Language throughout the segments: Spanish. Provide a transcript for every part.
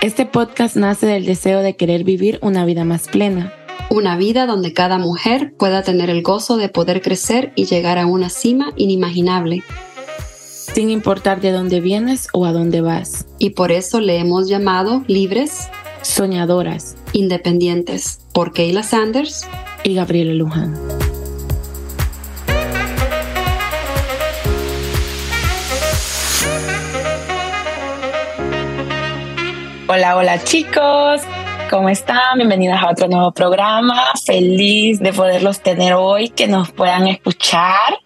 Este podcast nace del deseo de querer vivir una vida más plena. Una vida donde cada mujer pueda tener el gozo de poder crecer y llegar a una cima inimaginable. Sin importar de dónde vienes o a dónde vas. Y por eso le hemos llamado libres, soñadoras, independientes, por Kayla Sanders y Gabriela Luján. Hola, hola chicos, ¿cómo están? Bienvenidas a otro nuevo programa. Feliz de poderlos tener hoy, que nos puedan escuchar.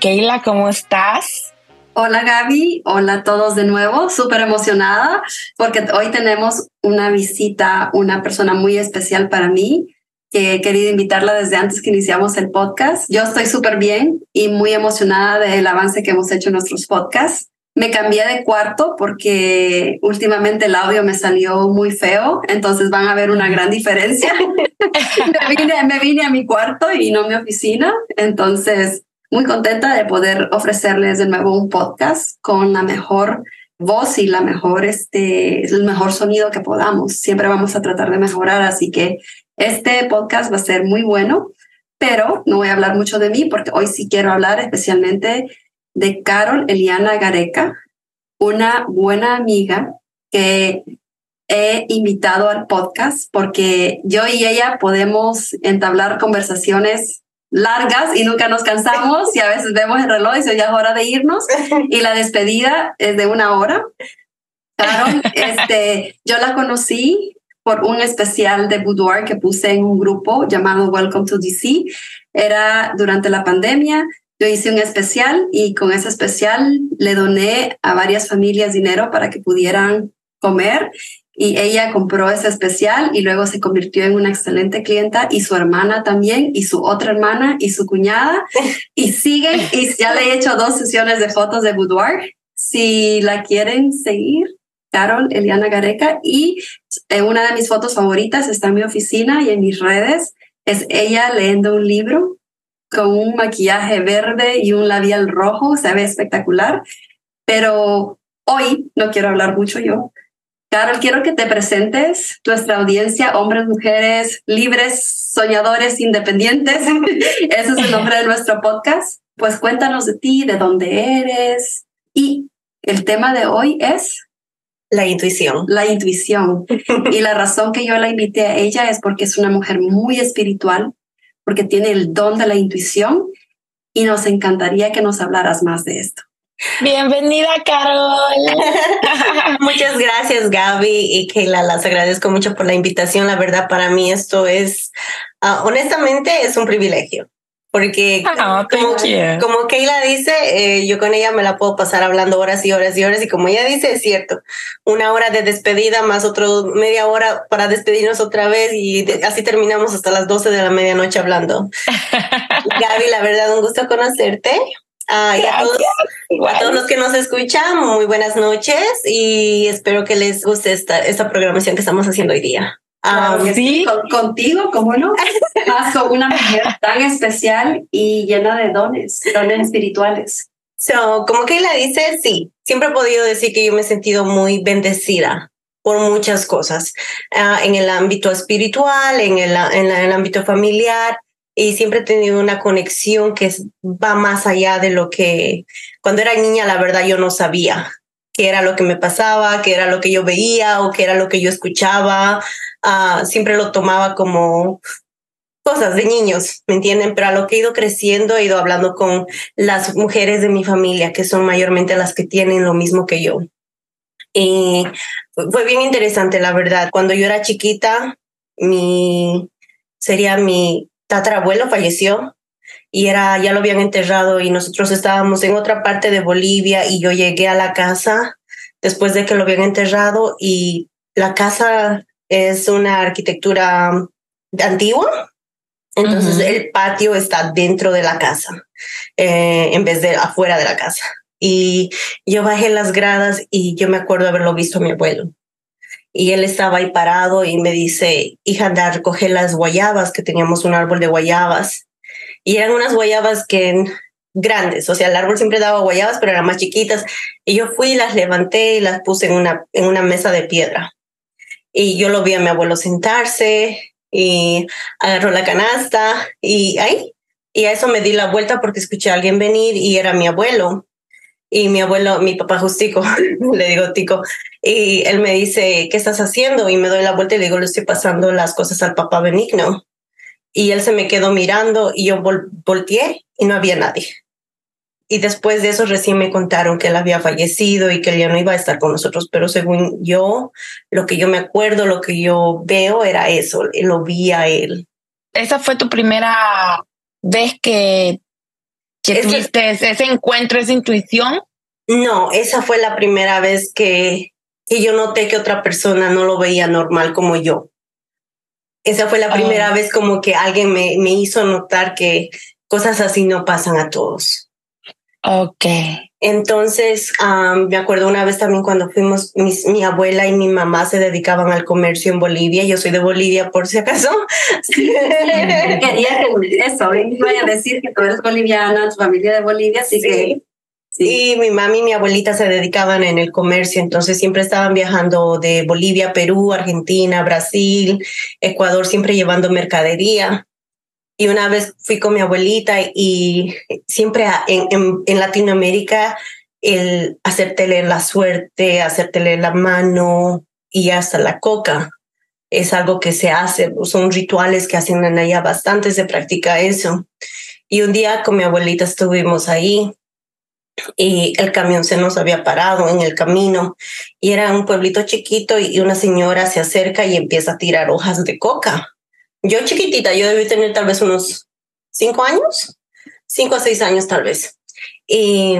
Keila, ¿cómo estás? Hola Gaby, hola a todos de nuevo, súper emocionada porque hoy tenemos una visita, una persona muy especial para mí que he querido invitarla desde antes que iniciamos el podcast. Yo estoy súper bien y muy emocionada del avance que hemos hecho en nuestros podcasts. Me cambié de cuarto porque últimamente el audio me salió muy feo, entonces van a ver una gran diferencia. me, vine, a mi cuarto y no a mi oficina, entonces muy contenta de poder ofrecerles de nuevo un podcast con la mejor voz y la mejor, este, el mejor sonido que podamos. Siempre vamos a tratar de mejorar, así que este podcast va a ser muy bueno, pero no voy a hablar mucho de mí porque hoy sí quiero hablar especialmente de Carol Eliana Gareca, una buena amiga que he invitado al podcast porque yo y ella podemos entablar conversaciones largas y nunca nos cansamos y a veces vemos el reloj y ya es hora de irnos y la despedida es de una hora. Carol, este, yo la conocí por un especial de boudoir que puse en un grupo llamado Welcome to DC. Era durante la pandemia. Yo hice un especial y con ese especial le doné a varias familias dinero para que pudieran comer y ella compró ese especial y luego se convirtió en una excelente clienta y su hermana también y su otra hermana y su cuñada y siguen y ya le he hecho dos sesiones de fotos de boudoir. Si la quieren seguir, Carol Eliana Gareca y eh, una de mis fotos favoritas está en mi oficina y en mis redes. Es ella leyendo un libro con un maquillaje verde y un labial rojo, se ve espectacular. Pero hoy no quiero hablar mucho yo. Carol, quiero que te presentes nuestra audiencia, hombres, mujeres, libres, soñadores, independientes. Ese es el nombre de nuestro podcast. Pues cuéntanos de ti, de dónde eres. Y el tema de hoy es... La intuición. La intuición. y la razón que yo la invité a ella es porque es una mujer muy espiritual, porque tiene el don de la intuición y nos encantaría que nos hablaras más de esto. Bienvenida, Carol. Muchas gracias, Gaby y Keila. Las agradezco mucho por la invitación. La verdad, para mí esto es, ah, honestamente, es un privilegio porque ah, como, como, Keila dice, eh, yo con ella me la puedo pasar hablando horas y horas y horas y como ella dice, es cierto, una hora de despedida más otro media hora para despedirnos otra vez y así terminamos hasta las 12 de la medianoche hablando. Gaby, la verdad, un gusto conocerte. Ah, y a, todos, a todos, los que nos escuchan, muy buenas noches y espero que les guste esta, esta programación que estamos haciendo hoy día. Ah, sí, contigo, ¿cómo no? Más con una mujer tan especial y llena de dones, dones espirituales. So, como que la dice, sí, siempre he podido decir que yo me he sentido muy bendecida por muchas cosas, ah, en el ámbito espiritual, en el, en, el ámbito familiar, y siempre he tenido una conexión que va más allá de lo que cuando era niña, la verdad, yo no sabía qué era lo que me pasaba, qué era lo que yo veía o qué era lo que yo escuchaba. Ah, siempre lo tomaba como cosas de niños, ¿me entienden? Pero a lo que he ido creciendo, he ido hablando con las mujeres de mi familia, que son mayormente las que tienen lo mismo que yo. Y fue bien interesante, la verdad. Cuando yo era chiquita, mi, sería mi tatarabuelo falleció y era, ya lo habían enterrado y nosotros estábamos en otra parte de Bolivia y yo llegué a la casa después de que lo habían enterrado y la casa es una arquitectura antigua, entonces el patio está dentro de la casa eh, en vez de afuera de la casa. Y yo bajé las gradas y yo me acuerdo haberlo visto a mi abuelo. Y él estaba ahí parado y me dice, hija, anda a recoger las guayabas, que teníamos un árbol de guayabas. Y eran unas guayabas que grandes, o sea, el árbol siempre daba guayabas, pero eran más chiquitas. Y yo fui las levanté y las puse en una, en una mesa de piedra. Y yo lo vi a mi abuelo sentarse y agarró la canasta y ahí. Y a eso me di la vuelta porque escuché a alguien venir y era mi abuelo. Y mi abuelo, mi papá Justico, le digo Tico, y él me dice, ¿qué estás haciendo? Y me doy la vuelta y le digo, le estoy pasando las cosas al papá Benigno. Y él se me quedó mirando y yo volteé y no había nadie. Y después de eso recién me contaron que él había fallecido y que él ya no iba a estar con nosotros, pero según yo, lo que yo me acuerdo, lo que yo veo era eso, lo vi a él. ¿Esa fue tu primera vez que, que tuviste ese encuentro, esa intuición? No, esa fue la primera vez que, que yo noté que otra persona no lo veía normal como yo. Esa fue la primera oh. vez como que alguien me, me hizo notar que cosas así no pasan a todos. Ok. Entonces, me acuerdo una vez también cuando fuimos, mi abuela y mi mamá se dedicaban al comercio en Bolivia. Yo soy de Bolivia, por si acaso. Quería que eso, voy a decir que tú eres boliviana, tu familia de Bolivia, así que... Sí. Mi mamá y mi abuelita se dedicaban en el comercio, entonces siempre estaban viajando de Bolivia, Perú, Argentina, Brasil, Ecuador, siempre llevando mercadería. Y una vez fui con mi abuelita y siempre en, Latinoamérica el hacerte la suerte, hacerte la mano y hasta la coca es algo que se hace, son rituales que hacen en allá bastante, se practica eso. Y un día con mi abuelita estuvimos ahí y el camión se nos había parado en el camino y era un pueblito chiquito y una señora se acerca y empieza a tirar hojas de coca yo chiquitita, yo debí tener tal vez unos cinco años, cinco a seis años tal vez. Y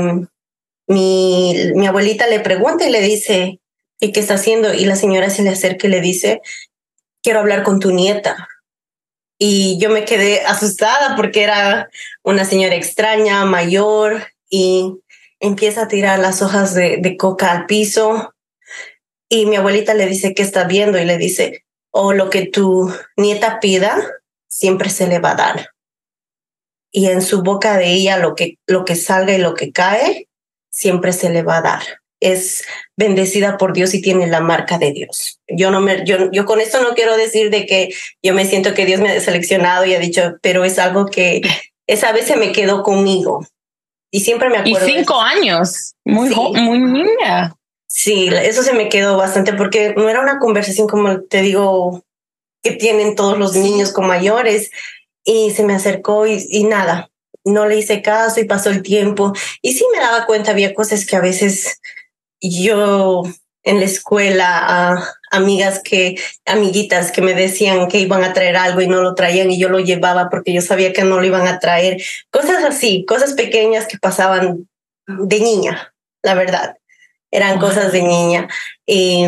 mi, mi abuelita le pregunta y le dice, ¿y qué está haciendo? Y la señora se le acerca y le dice, quiero hablar con tu nieta. Y yo me quedé asustada porque era una señora extraña, mayor, y empieza a tirar las hojas de, de coca al piso. Y mi abuelita le dice, ¿qué está viendo? Y le dice, o lo que tu nieta pida, siempre se le va a dar. Y en su boca de ella lo que, lo que salga y lo que cae, siempre se le va a dar. Es bendecida por Dios y tiene la marca de Dios. Yo no me, yo, yo con esto no quiero decir de que yo me siento que Dios me ha seleccionado y ha dicho, pero es algo que esa vez se me quedó conmigo. Y siempre me acuerdo. Y cinco años, muy, muy niña. Sí, eso se me quedó bastante porque no era una conversación como te digo que tienen todos los niños con mayores. Y se me acercó y, nada, no le hice caso y pasó el tiempo. Y sí me daba cuenta, había cosas que a veces yo en la escuela, amigas que, amiguitas que me decían que iban a traer algo y no lo traían y yo lo llevaba porque yo sabía que no lo iban a traer, cosas así, cosas pequeñas que pasaban de niña, la verdad eran cosas de niña. Y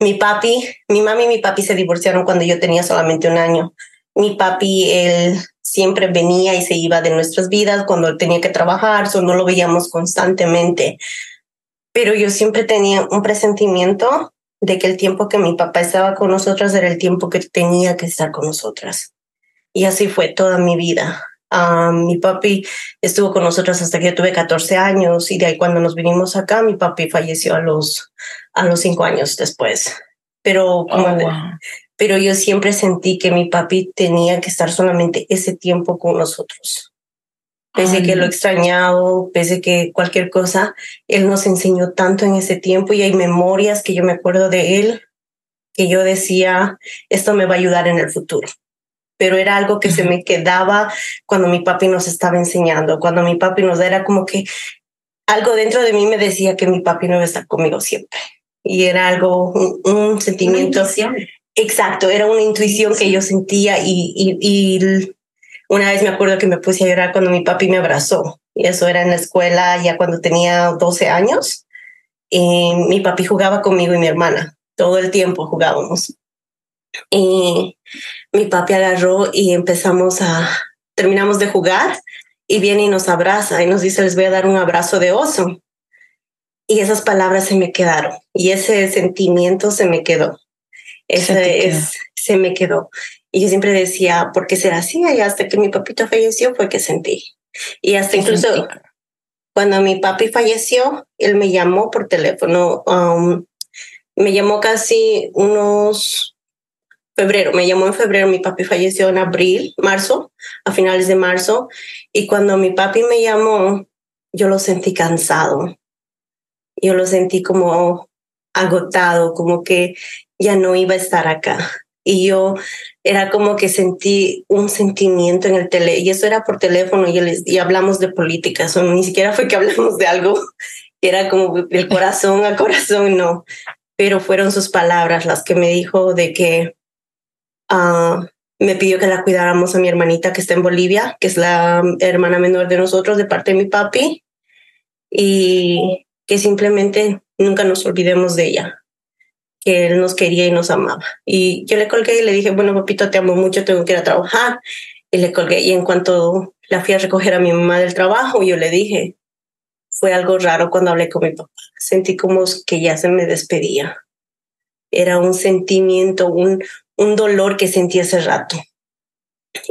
mi papi, mi mami y mi papi se divorciaron cuando yo tenía solamente un año. Mi papi, él siempre venía y se iba de nuestras vidas cuando tenía que trabajar, solo no lo veíamos constantemente. Pero yo siempre tenía un presentimiento de que el tiempo que mi papá estaba con nosotras era el tiempo que tenía que estar con nosotras. Y así fue toda mi vida mi papi estuvo con nosotros hasta que yo tuve 14 años y de ahí cuando nos vinimos acá, mi papi falleció a los, a los cinco años después. Pero, oh, pero yo siempre sentí que mi papi tenía que estar solamente ese tiempo con nosotros. Pese que lo he extrañado, pese que cualquier cosa, él nos enseñó tanto en ese tiempo y hay memorias que yo me acuerdo de él que yo decía, esto me va a ayudar en el futuro pero era algo que se me quedaba cuando mi papi nos estaba enseñando, cuando mi papi nos era como que algo dentro de mí me decía que mi papi no iba a estar conmigo siempre. Y era algo, un, sentimiento. Exacto, era una intuición que yo sentía y, y, una vez me acuerdo que me puse a llorar cuando mi papi me abrazó. Y eso era en la escuela ya cuando tenía 12 años. Y mi papi jugaba conmigo y mi hermana. Todo el tiempo jugábamos. Y mi papi agarró y empezamos a, terminamos de jugar y viene y nos abraza y nos dice, les voy a dar un abrazo de oso. Y esas palabras se me quedaron y ese sentimiento se me quedó. Ese es, se me quedó. Y yo siempre decía, ¿por qué será así? Y hasta que mi papito falleció fue que sentí. Y hasta incluso cuando mi papi falleció, él me llamó por teléfono um, me llamó casi unos febrero, me llamó en febrero, mi papi falleció en abril, marzo, a finales de marzo, y cuando mi papi me llamó, yo lo sentí cansado, yo lo sentí como agotado, como que ya no iba a estar acá. Y yo era como que sentí un sentimiento en el tele, y eso era por teléfono, y, hablamos de política, eso ni siquiera fue que hablamos de algo, era como el corazón a corazón, no, pero fueron sus palabras las que me dijo de que uh, me pidió que la cuidáramos a mi hermanita que está en Bolivia, que es la hermana menor de nosotros de parte de mi papi, y que simplemente nunca nos olvidemos de ella, que él nos quería y nos amaba. Y yo le colgué y le dije, bueno, papito, te amo mucho, tengo que ir a trabajar. Y le colgué. Y en cuanto la fui a recoger a mi mamá del trabajo, yo le dije, fue algo raro cuando hablé con mi papá. Sentí como que ya se me despedía. Era un sentimiento, un, un dolor que sentí hace rato.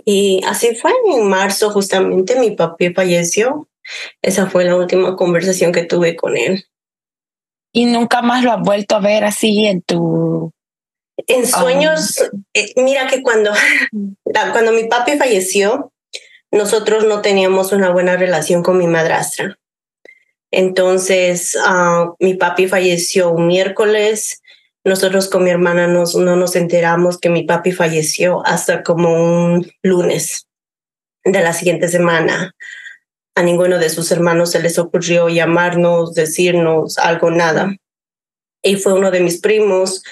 Y así fue, en marzo justamente mi papá falleció. Esa fue la última conversación que tuve con él. ¿Y nunca más lo has vuelto a ver así en tu... En sueños, eh, mira que cuando, cuando mi papi falleció, nosotros no teníamos una buena relación con mi madrastra. Entonces, uh, mi papi falleció un miércoles. Nosotros con mi hermana nos, no nos enteramos que mi papi falleció hasta como un lunes de la siguiente semana. A ninguno de sus hermanos se les ocurrió llamarnos, decirnos algo, nada. Y fue uno de mis primos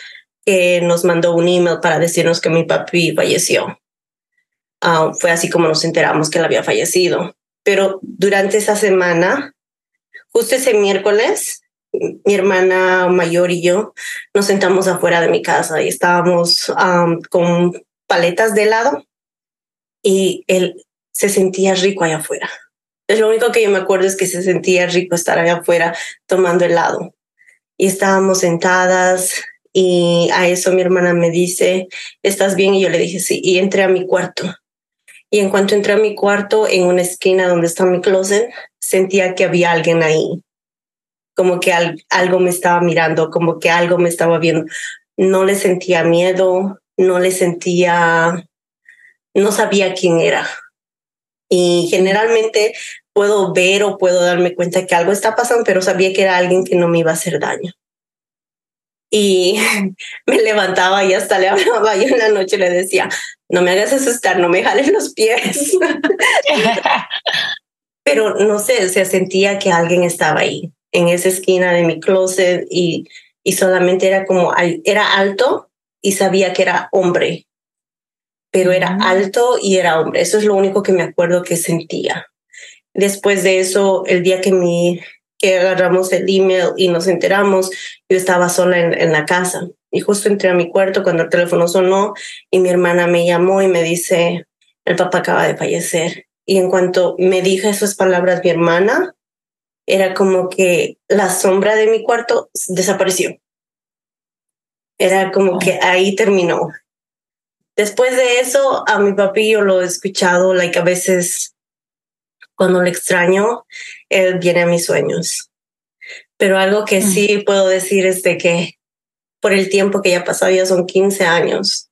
que nos mandó un email para decirnos que mi papi falleció. Uh, fue así como nos enteramos que él había fallecido. Pero durante esa semana, Justo ese miércoles, mi hermana mayor y yo nos sentamos afuera de mi casa y estábamos con paletas de helado y él se sentía rico allá afuera. Lo único que yo me acuerdo es que se sentía rico estar allá afuera tomando helado. Y estábamos sentadas y a eso mi hermana me dice, ¿estás bien? Y yo le dije, sí, y entré a mi cuarto. Y en cuanto entré a mi cuarto, en una esquina donde está mi closet, sentía que había alguien ahí, como que algo me estaba mirando, como que algo me estaba viendo. No le sentía miedo, no le sentía, no sabía quién era. Y generalmente puedo ver o puedo darme cuenta que algo está pasando, pero sabía que era alguien que no me iba a hacer daño. Y me levantaba y hasta le hablaba y una noche le decía, no me hagas asustar, no me jales los pies. pero no sé, se sentía que alguien estaba ahí, en esa esquina de mi closet y, y solamente era como, era alto y sabía que era hombre, pero era alto y era hombre. Eso es lo único que me acuerdo que sentía. Después de eso, el día que mi que agarramos el email y nos enteramos, yo estaba sola en, en, la casa y justo entré a mi cuarto cuando el teléfono sonó y mi hermana me llamó y me dice, el papá acaba de fallecer. Y en cuanto me dijo esas palabras mi hermana, era como que la sombra de mi cuarto desapareció. Era como que ahí terminó. Después de eso, a mi papi yo lo he escuchado, like a veces cuando le extraño, él viene a mis sueños. Pero algo que mm. sí puedo decir es de que por el tiempo que ya pasado, ya son 15 años,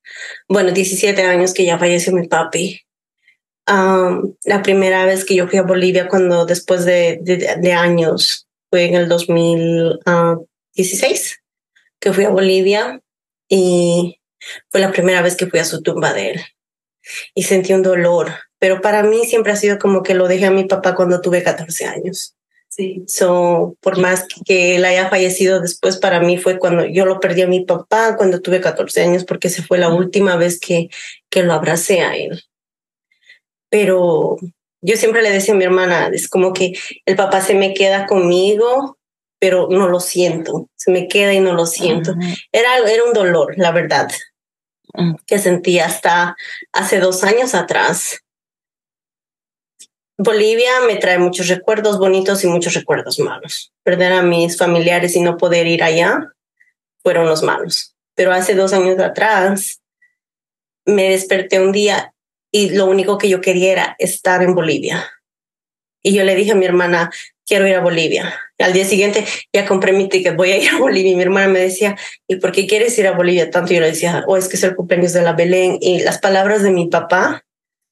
bueno, 17 años que ya falleció mi papi la primera vez que yo fui a Bolivia, cuando después de, de, años, fue en el 2016 que fui a Bolivia y fue la primera vez que fui a su tumba de él y sentí un dolor, pero para mí siempre ha sido como que lo dejé a mi papá cuando tuve 14 años. Sí. So, por más que él haya fallecido después, para mí fue cuando yo lo perdí a mi papá cuando tuve 14 años, porque esa fue la última vez que, que lo abracé a él pero yo siempre le decía a mi hermana, es como que el papá se me queda conmigo, pero no lo siento, se me queda y no lo siento. Era, era un dolor, la verdad, mm. que sentí hasta hace dos años atrás. Bolivia me trae muchos recuerdos bonitos y muchos recuerdos malos. Perder a mis familiares y no poder ir allá fueron los malos. Pero hace dos años atrás me desperté un día y lo único que yo quería era estar en Bolivia. Y yo le dije a mi hermana, quiero ir a Bolivia. Al día siguiente ya compré mi ticket, voy a ir a Bolivia. Y mi hermana me decía, ¿y por qué quieres ir a Bolivia tanto? Yo le decía, oh, es que es el cumpleaños de la Belén. Y las palabras de mi papá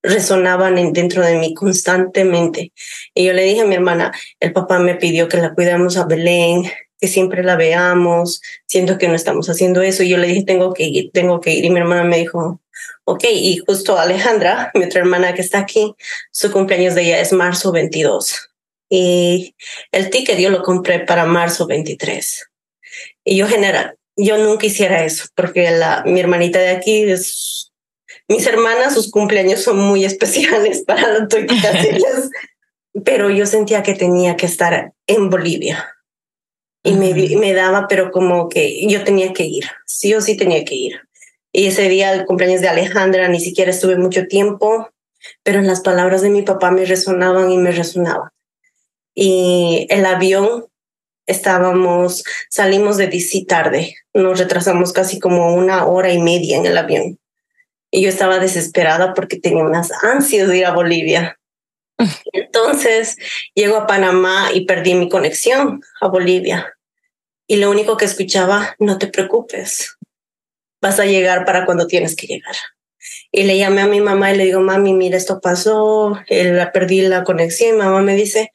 resonaban dentro de mí constantemente. Y yo le dije a mi hermana, el papá me pidió que la cuidemos a Belén, que siempre la veamos, siento que no estamos haciendo eso. Y yo le dije, tengo que ir, tengo que ir. Y mi hermana me dijo, ok. Y justo Alejandra, mi otra hermana que está aquí, su cumpleaños de ella es marzo 22. Y el ticket yo lo compré para marzo 23. Y yo general, yo nunca hiciera eso, porque la, mi hermanita de aquí es, mis hermanas, sus cumpleaños son muy especiales para las pero yo sentía que tenía que estar en Bolivia y me, me daba, pero como que yo tenía que ir, sí o sí tenía que ir. Y ese día, el cumpleaños de Alejandra, ni siquiera estuve mucho tiempo, pero las palabras de mi papá me resonaban y me resonaban. Y el avión, estábamos, salimos de DC tarde, nos retrasamos casi como una hora y media en el avión. Y yo estaba desesperada porque tenía unas ansias de ir a Bolivia. Entonces llego a Panamá y perdí mi conexión a Bolivia y lo único que escuchaba, no te preocupes, vas a llegar para cuando tienes que llegar. Y le llamé a mi mamá y le digo, mami, mira, esto pasó, la perdí la conexión. Y mamá me dice,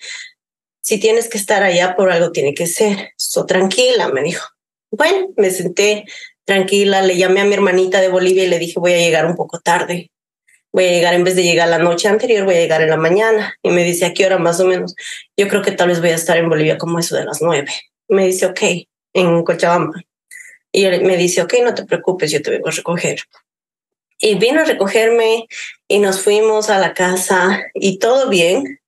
si tienes que estar allá, por algo tiene que ser. So, tranquila, me dijo. Bueno, me senté tranquila, le llamé a mi hermanita de Bolivia y le dije, voy a llegar un poco tarde. Voy a llegar, en vez de llegar la noche anterior, voy a llegar en la mañana. Y me dice, ¿a qué hora más o menos? Yo creo que tal vez voy a estar en Bolivia como eso de las nueve me dice, ok, en Cochabamba. Y me dice, ok, no te preocupes, yo te vengo a recoger. Y vino a recogerme y nos fuimos a la casa y todo bien.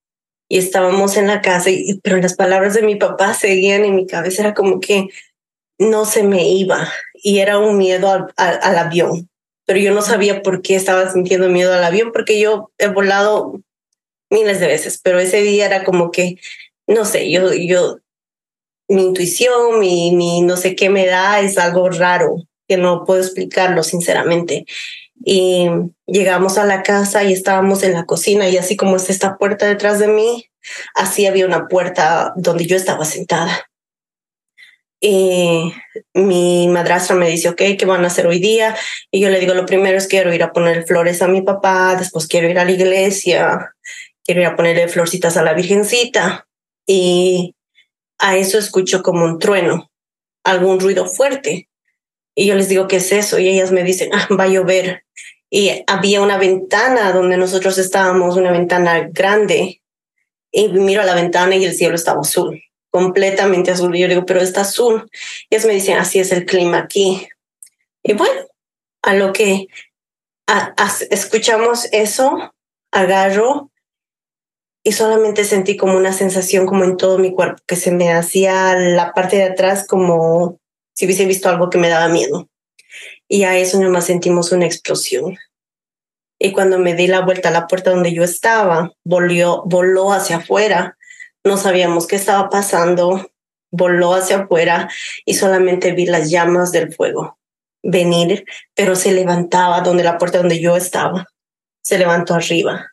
Y estábamos en la casa, y, pero las palabras de mi papá seguían en mi cabeza, era como que no se me iba y era un miedo al, al avión. Pero yo no sabía por qué estaba sintiendo miedo al avión, porque yo he volado miles de veces, pero ese día era como que, no sé, yo, yo mi intuición, mi, mi no sé qué me da, es algo raro, que no puedo explicarlo sinceramente. Y llegamos a la casa y estábamos en la cocina y así como está esta puerta detrás de mí, así había una puerta donde yo estaba sentada. Y mi madrastra me dice, ok, ¿qué van a hacer hoy día? Y yo le digo, lo primero es quiero ir a poner flores a mi papá, después quiero ir a la iglesia, quiero ir a ponerle florcitas a la Virgencita. Y a eso escucho como un trueno, algún ruido fuerte. Y yo les digo, ¿qué es eso? Y ellas me dicen, ah, va a llover. Y había una ventana donde nosotros estábamos, una ventana grande. Y miro a la ventana y el cielo estaba azul, completamente azul. Y yo digo, pero está azul. Y ellas me dicen, así es el clima aquí. Y bueno, a lo que escuchamos eso, agarro y solamente sentí como una sensación como en todo mi cuerpo, que se me hacía la parte de atrás como si hubiese visto algo que me daba miedo. Y a eso nomás sentimos una explosión. Y cuando me di la vuelta a la puerta donde yo estaba, volvió, voló hacia afuera. No sabíamos qué estaba pasando. Voló hacia afuera y solamente vi las llamas del fuego venir, pero se levantaba donde la puerta donde yo estaba. Se levantó arriba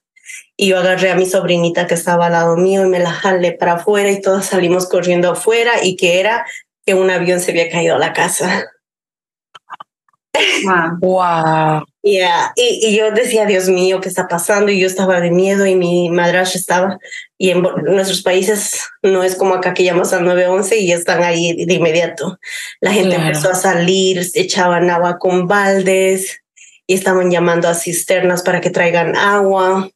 y yo agarré a mi sobrinita que estaba al lado mío y me la jalé para afuera y todos salimos corriendo afuera y que era que un avión se había caído a la casa. Wow. Yeah. Y, y, yo decía, Dios mío, ¿qué está pasando? Y yo estaba de miedo y mi madrastra estaba. Y en, nuestros países no es como acá que llamas al 911 y están ahí de inmediato. La gente empezó a salir, echaban agua con baldes y estaban llamando a cisternas para que traigan agua.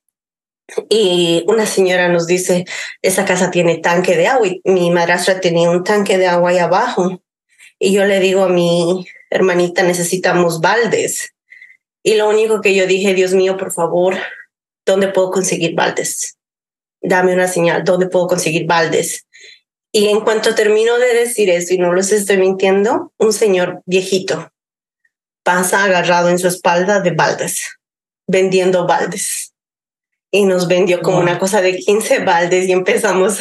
Y una señora nos dice, esa casa tiene tanque de agua y mi madrastra tenía un tanque de agua ahí abajo. Y yo le digo a mi hermanita, necesitamos baldes. Y lo único que yo dije, Dios mío, por favor, ¿dónde puedo conseguir baldes? Dame una señal, ¿dónde puedo conseguir baldes? Y en cuanto termino de decir eso, y no los estoy mintiendo, un señor viejito pasa agarrado en su espalda de baldes, vendiendo baldes y nos vendió como una cosa de 15 baldes y empezamos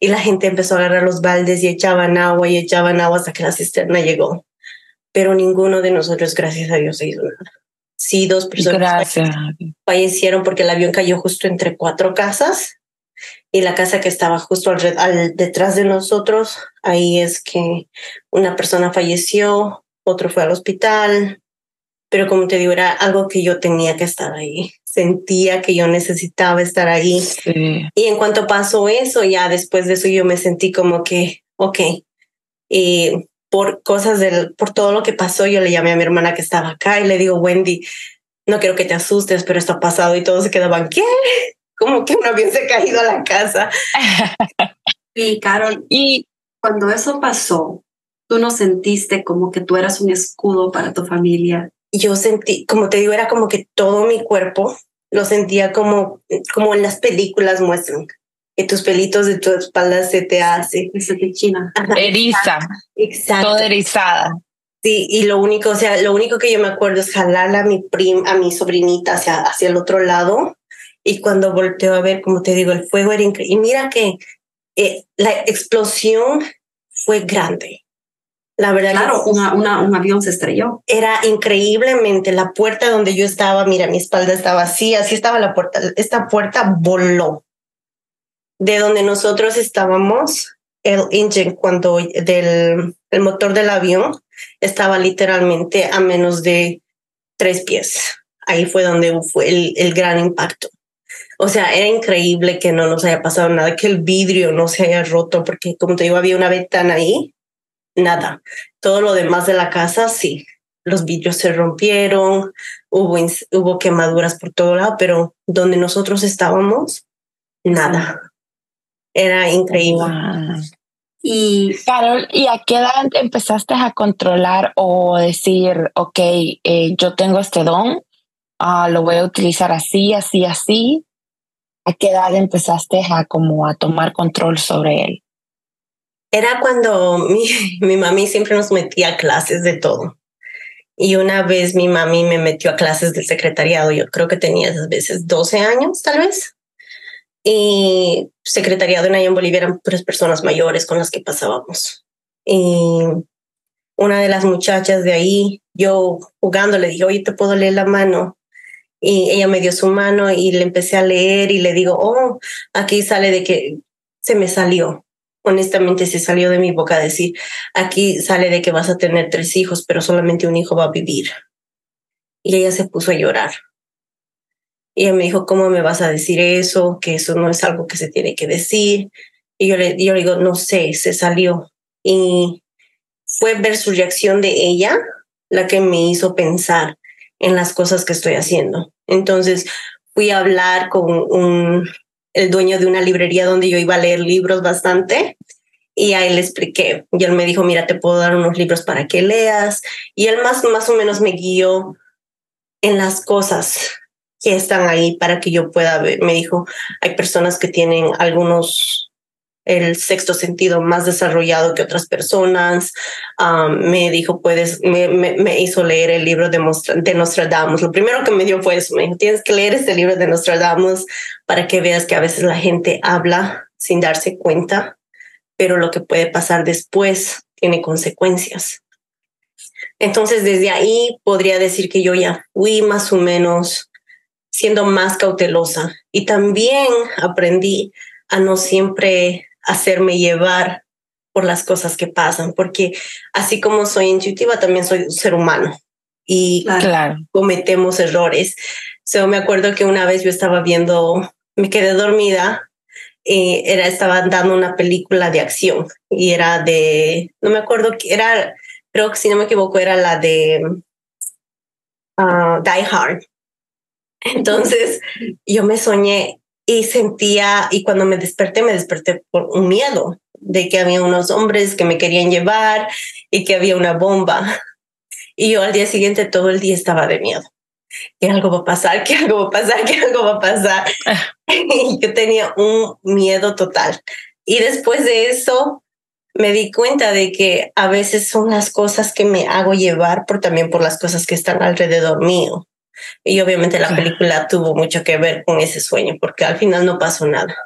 y la gente empezó a agarrar los baldes y echaban agua y echaban agua hasta que la cisterna llegó. Pero ninguno de nosotros, gracias a Dios, se hizo nada. Sí, dos personas fallecieron porque el avión cayó justo entre cuatro casas y la casa que estaba justo al, detrás de nosotros, ahí es que una persona falleció, otro fue al hospital, pero como te digo, era algo que yo tenía que estar ahí. Sentía que yo necesitaba estar ahí. Y en cuanto pasó eso, ya después de eso yo me sentí como que, ok, y por cosas del, por todo lo que pasó, yo le llamé a mi hermana que estaba acá y le digo, Wendy, no quiero que te asustes, pero esto ha pasado y todos se quedaban, ¿qué? Como que un avión se ha caído a la casa. y Carol, y cuando eso pasó, tú no sentiste como que tú eras un escudo para tu familia. Yo sentí, como te digo, era como que todo mi cuerpo lo sentía como, como en las películas muestran, que tus pelitos de tu espalda se te hace. Se te china. Eriza. Exacto. Toda erizada. Sí, y lo único, o sea, lo único que yo me acuerdo es jalarla a mi prim, a mi sobrinita hacia, hacia el otro lado. Y cuando volteo a ver, como te digo, el fuego era increíble. Y mira que eh, la explosión fue grande. La verdad. Claro, una, una, un avión se estrelló. Era increíblemente la puerta donde yo estaba. Mira, mi espalda estaba así, así estaba la puerta. Esta puerta voló. De donde nosotros estábamos, el engine, cuando del el motor del avión, estaba literalmente a menos de tres pies. Ahí fue donde fue el, el gran impacto. O sea, era increíble que no nos haya pasado nada, que el vidrio no se haya roto, porque como te digo, había una ventana ahí, nada. Todo lo demás de la casa, sí. Los vidrios se rompieron, hubo, hubo quemaduras por todo lado, pero donde nosotros estábamos, nada. Era increíble. Y Carol, ¿y a qué edad empezaste a controlar o decir, ok, eh, yo tengo este don, uh, lo voy a utilizar así, así, así? ¿A qué edad empezaste a como a tomar control sobre él? Era cuando mi, mi mami siempre nos metía a clases de todo. Y una vez mi mami me metió a clases del secretariado, yo creo que tenía esas veces 12 años, tal vez. Y secretariado en allá en Bolivia eran tres personas mayores con las que pasábamos. Y una de las muchachas de ahí, yo jugando, le dije, oye, ¿te puedo leer la mano? Y ella me dio su mano y le empecé a leer y le digo, oh, aquí sale de que se me salió. Honestamente se salió de mi boca decir, aquí sale de que vas a tener tres hijos, pero solamente un hijo va a vivir. Y ella se puso a llorar. Y ella me dijo, ¿cómo me vas a decir eso? Que eso no es algo que se tiene que decir. Y yo le, yo le digo, no sé, se salió. Y fue ver su reacción de ella la que me hizo pensar en las cosas que estoy haciendo. Entonces fui a hablar con un, el dueño de una librería donde yo iba a leer libros bastante. Y a él le expliqué. Y él me dijo, mira, te puedo dar unos libros para que leas y él más, más o menos me guió en las cosas que están ahí para que yo pueda ver. Me dijo, hay personas que tienen algunos el sexto sentido más desarrollado que otras personas. me dijo, puedes, me, me, hizo leer el libro de, de, Nostradamus. Lo primero que me dio fue eso, me dijo, tienes que leer este libro de Nostradamus para que veas que a veces la gente habla sin darse cuenta, pero lo que puede pasar después tiene consecuencias. Entonces, desde ahí podría decir que yo ya fui más o menos siendo más cautelosa y también aprendí a no siempre hacerme llevar por las cosas que pasan, porque así como soy intuitiva, también soy un ser humano y cometemos errores. So, me acuerdo que una vez yo estaba viendo, me quedé dormida, y era, estaban dando una película de acción y era de, no me acuerdo, era, creo que si no me equivoco, era la de uh, Die Hard. Entonces yo me soñé y sentía, y cuando me desperté, me desperté por un miedo de que había unos hombres que me querían llevar y que había una bomba. Y yo al día siguiente todo el día estaba de miedo. Que algo va a pasar, que algo va a pasar, que algo va a pasar. y yo tenía un miedo total. Y después de eso me di cuenta de que a veces son las cosas que me hago llevar, por también por las cosas que están alrededor mío. Y obviamente la película tuvo mucho que ver con ese sueño, porque al final no pasó nada.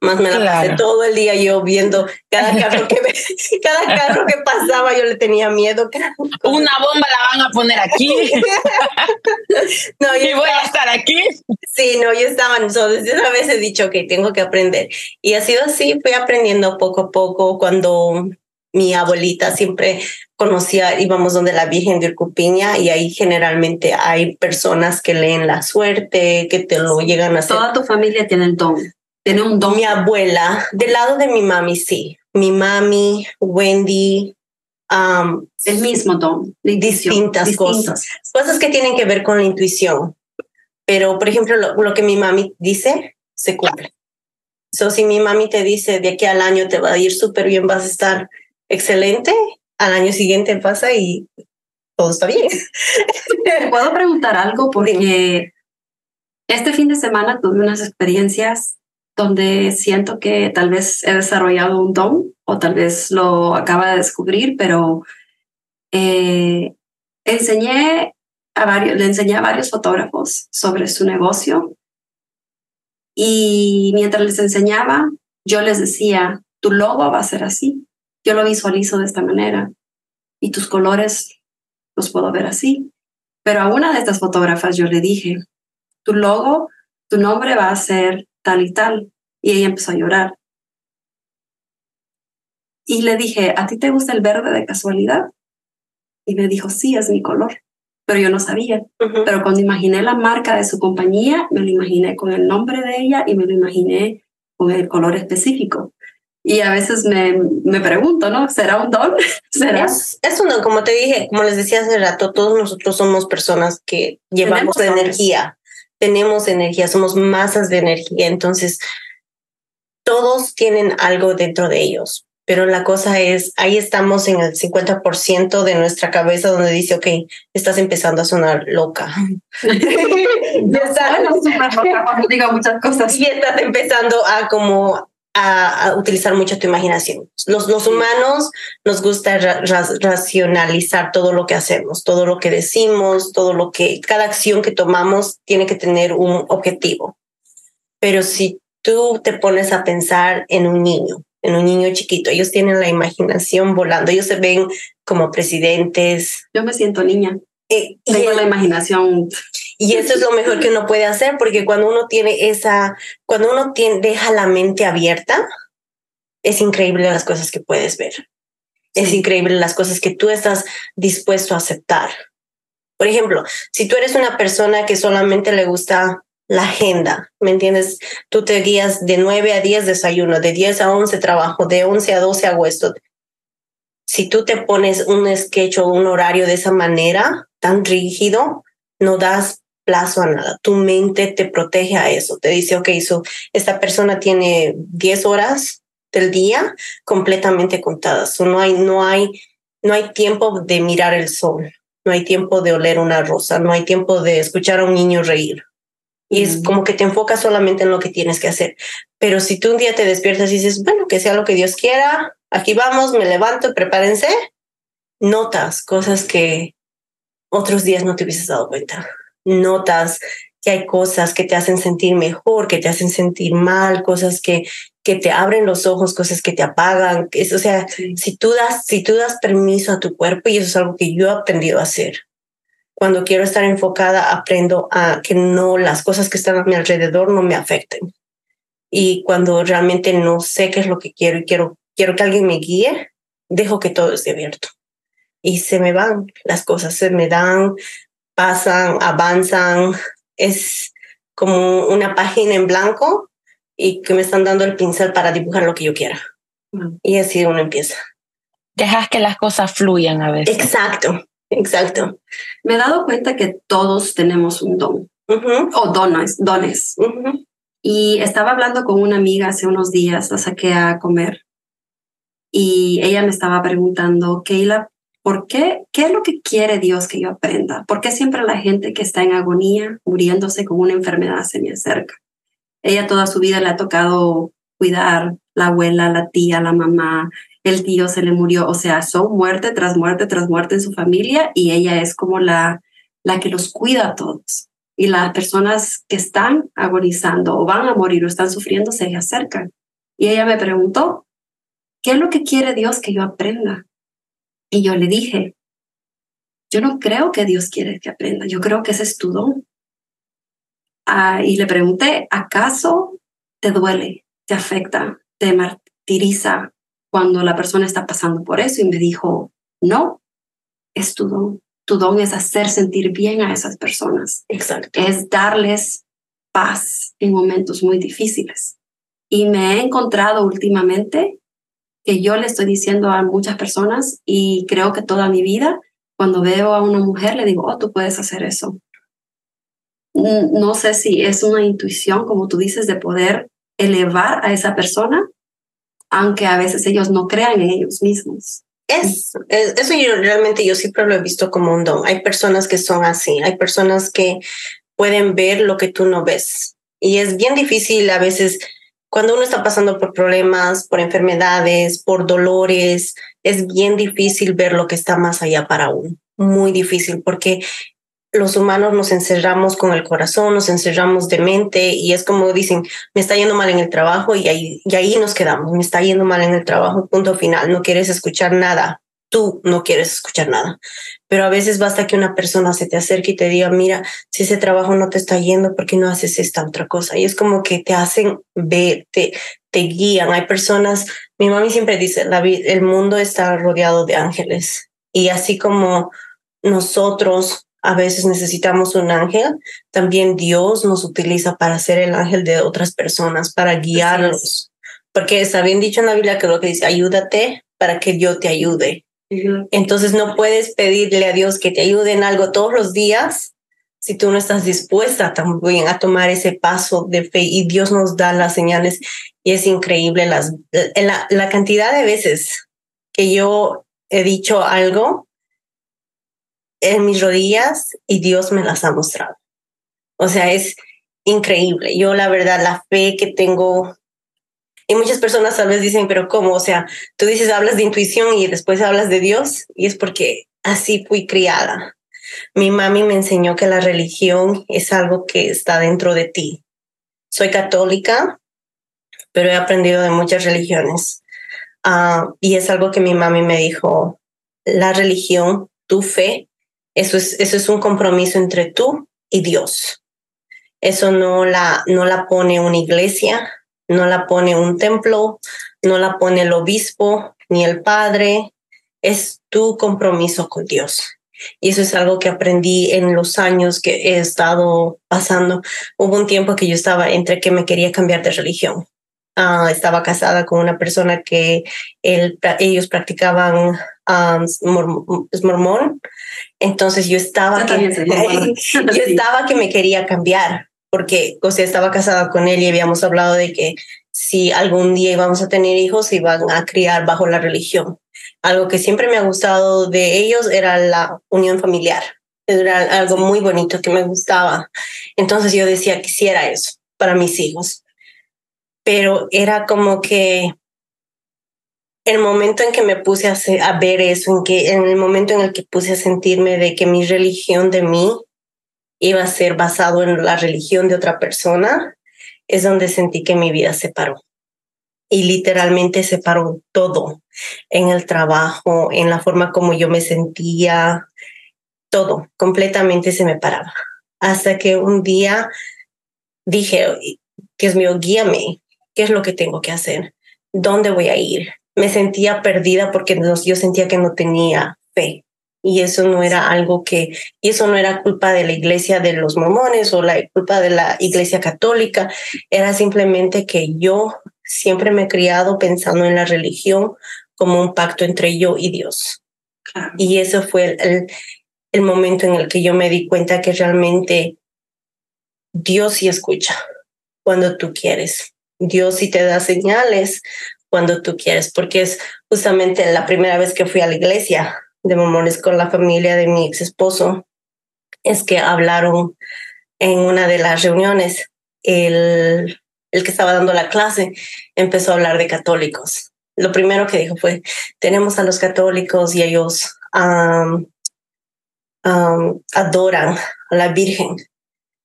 Más me la pasé todo el día yo viendo cada carro que cada carro que pasaba yo le tenía miedo. Una bomba la van a poner aquí. no, yo y voy a estar aquí. Sí, no, yo estaba, so, desde una vez he dicho que tengo que aprender. Y ha sido así, fui aprendiendo poco a poco cuando mi abuelita siempre conocía, íbamos donde la Virgen de Urcupiña y ahí generalmente hay personas que leen la suerte, que te lo llegan a hacer. Toda tu familia tiene el don. Tiene un don. Mi abuela, del lado de mi mami, sí. Mi mami, Wendy, um, el mismo don. Distintas cosas. Cosas que tienen que ver con la intuición. Pero, por ejemplo, lo, lo que mi mami dice, se cumple. So, si mi mami te dice de aquí al año te va a ir súper bien, vas a estar excelente, al año siguiente pasa y todo está bien. ¿Puedo preguntar algo? Porque este fin de semana tuve unas experiencias donde siento que tal vez he desarrollado un don o tal vez lo acaba de descubrir, pero eh, enseñé a varios, le enseñé a varios fotógrafos sobre su negocio y mientras les enseñaba, yo les decía, tu logo va a ser así, yo lo visualizo de esta manera y tus colores los puedo ver así. Pero a una de estas fotógrafas yo le dije, tu logo, tu nombre va a ser tal y tal. Y ella empezó a llorar. Y le dije, ¿a ti te gusta el verde de casualidad? Y me dijo, sí, es mi color. Pero yo no sabía. Pero cuando imaginé la marca de su compañía, me lo imaginé con el nombre de ella y me lo imaginé con el color específico. Y a veces me, me pregunto, ¿no? ¿Será un don? ¿Será? Es, es un don, como te dije, como les decía hace rato, todos nosotros somos personas que llevamos energía, tenemos energía, somos masas de energía, entonces todos tienen algo dentro de ellos. Pero la cosa es, ahí estamos en el 50% de nuestra cabeza donde dice, ok, estás empezando a sonar loca. ya estás, bueno, digo muchas cosas. Y estás empezando a como a, utilizar mucho tu imaginación. Los, los humanos nos gusta racionalizar todo lo que hacemos, todo lo que decimos, todo lo que, cada acción que tomamos tiene que tener un objetivo. Pero si tú te pones a pensar en un niño, en un niño chiquito, ellos tienen la imaginación volando, ellos se ven como presidentes. Yo me siento niña. Eh, Tengo la imaginación y eso es lo mejor que uno puede hacer, porque cuando uno tiene esa, cuando uno tiene, deja la mente abierta, es increíble las cosas que puedes ver. Es increíble las cosas que tú estás dispuesto a aceptar. Por ejemplo, si tú eres una persona que solamente le gusta la agenda, ¿me entiendes? Tú te guías de 9 a 10 desayuno, de 10 a 11 trabajo, de 11 a 12 hago esto. Si tú te pones un sketch o un horario de esa manera, tan rígido, no das plazo a nada. Tu mente te protege a eso. Te dice, ok, so, esta persona tiene 10 horas del día completamente contadas. no, hay, no, hay, no hay tiempo de mirar el sol. No hay tiempo de oler una rosa. No hay tiempo de escuchar a un niño reír. Y es como que te enfocas solamente en lo que tienes que hacer. Pero si tú un día te despiertas y dices, bueno, que sea lo que Dios quiera, aquí vamos, me levanto, prepárense, notas cosas que otros días no te hubieses dado cuenta notas que hay cosas que te hacen sentir mejor, que te hacen sentir mal, cosas que, que te abren los ojos, cosas que te apagan. Que, o sea, si, tú das, si tú das permiso a tu cuerpo, y eso es algo que yo he aprendido a hacer. Cuando quiero estar enfocada, aprendo a que no las cosas que están a mi alrededor no me afecten. Y cuando realmente no sé qué es lo que quiero y quiero, quiero que alguien me guíe, dejo que todo esté abierto. Y se me van las cosas, se me dan, pasan, avanzan, es como una página en blanco y que me están dando el pincel para dibujar lo que yo quiera. Mm. Y así uno empieza. Dejas que las cosas fluyan a veces. Exacto, exacto. Me he dado cuenta que todos tenemos un don o dones, dones. Y estaba hablando con una amiga hace unos días, la saqué a comer y ella me estaba preguntando, Keila, ¿Por qué? ¿Qué es lo que quiere Dios que yo aprenda? ¿Por qué siempre la gente que está en agonía, muriéndose con una enfermedad, se me acerca? Ella toda su vida le ha tocado cuidar la abuela, la tía, la mamá, el tío se le murió, o sea, son muerte tras muerte tras muerte en su familia y ella es como la, la que los cuida a todos. y las personas que están agonizando o van a morir o están sufriendo se acercan. Y ella me preguntó, ¿qué es lo que quiere Dios que yo aprenda? Y yo le dije, yo no creo que Dios quiere que aprenda, yo creo que ese es tu don. Ah, y le pregunté, ¿acaso te duele, te afecta, te martiriza cuando la persona está pasando por eso? Y me dijo, no, es tu don. Tu don es hacer sentir bien a esas personas. Exacto. Es darles paz en momentos muy difíciles. Y me he encontrado últimamente que yo le estoy diciendo a muchas personas y creo que toda mi vida, cuando veo a una mujer, le digo, oh, tú puedes hacer eso. No sé si es una intuición, como tú dices, de poder elevar a esa persona, aunque a veces ellos no crean en ellos mismos. Es, eso yo realmente yo siempre lo he visto como un don. Hay personas que son así, hay personas que pueden ver lo que tú no ves. Y es bien difícil a veces cuando uno está pasando por problemas, por enfermedades, por dolores, es bien difícil ver lo que está más allá para uno. Muy difícil porque los humanos nos encerramos con el corazón, nos encerramos de mente y es como dicen, me está yendo mal en el trabajo y ahí, y ahí nos quedamos, me está yendo mal en el trabajo, punto final, no quieres escuchar nada, tú no quieres escuchar nada. Pero a veces basta que una persona se te acerque y te diga, mira, si ese trabajo no te está yendo, ¿por qué no haces esta otra cosa? Y es como que te hacen ver, te, te guían. Hay personas, mi mami siempre dice, la, el mundo está rodeado de ángeles y así como nosotros a veces necesitamos un ángel, también Dios nos utiliza para ser el ángel de otras personas, para guiarlos. Porque está bien dicho en la Biblia que lo que dice, ayúdate para que yo te ayude. Entonces no puedes pedirle a Dios que te ayude en algo todos los días si tú no estás dispuesta también a tomar ese paso de fe y Dios nos da las señales y es increíble las, la, la cantidad de veces que yo he dicho algo en mis rodillas y Dios me las ha mostrado. O sea, es increíble. Yo la verdad, la fe que tengo, y muchas personas tal vez dicen, pero ¿cómo? O sea, tú dices, hablas de intuición y después hablas de Dios, y es porque así fui criada. Mi mami me enseñó que la religión es algo que está dentro de ti. Soy católica, pero he aprendido de muchas religiones. Ah, y es algo que mi mami me dijo, la religión, tu fe, eso es, eso es un compromiso entre tú y Dios. Eso no la, no la pone una iglesia, no la pone un templo, no la pone el obispo ni el padre. Es tu compromiso con Dios. Y eso es algo que aprendí en los años que he estado pasando. Hubo un tiempo que yo estaba entre que me quería cambiar de religión. Ah, estaba casada con una persona que ellos practicaban um, mormón entonces yo estaba, que, yo estaba que me quería cambiar porque o sea, estaba casada con él y habíamos hablado de que si algún día íbamos a tener hijos, se iban a criar bajo la religión. Algo que siempre me ha gustado de ellos era la unión familiar. Era algo muy bonito que me gustaba. Entonces yo decía, quisiera eso para mis hijos. Pero era como que el momento en que me puse a, ver eso, en, que, en el momento en el que puse a sentirme de que mi religión de mí iba a ser basado en la religión de otra persona, es donde sentí que mi vida se paró. Y literalmente se paró todo, en el trabajo, en la forma como yo me sentía, todo, completamente se me paraba. Hasta que un día dije, Dios mío, guíame, ¿qué es lo que tengo que hacer? ¿Dónde voy a ir? me sentía perdida porque yo sentía que no tenía fe. Y eso no era algo que, y eso no era culpa de la iglesia de los mormones o la culpa de la iglesia católica, era simplemente que yo siempre me he criado pensando en la religión como un pacto entre yo y Dios. Y eso fue el, el momento en el que yo me di cuenta que realmente Dios sí escucha cuando tú quieres. Dios sí te da señales cuando tú quieres, porque es justamente la primera vez que fui a la iglesia de mormones con la familia de mi ex esposo, es que hablaron en una de las reuniones, el, el que estaba dando la clase empezó a hablar de católicos. Lo primero que dijo fue, tenemos a los católicos y ellos adoran a la Virgen.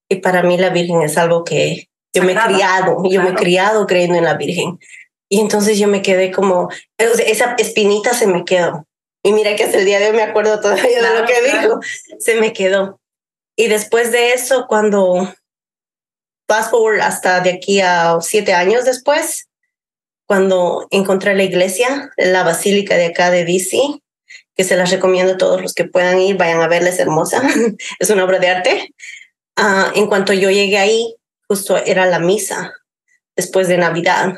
Y para mí la Virgen es algo que yo me he criado, yo me he criado creyendo en la Virgen. Y entonces yo me quedé como, esa espinita se me quedó. Y mira que hasta el día de hoy me acuerdo todavía de lo que dijo, se me quedó. Y después de eso, cuando fast forward hasta de aquí a siete años después, cuando encontré la iglesia, la basílica de acá de DC, que se las recomiendo a todos los que puedan ir, vayan a verla, es hermosa, es una obra de arte. Ah, en cuanto yo llegué ahí, justo era la misa después de Navidad.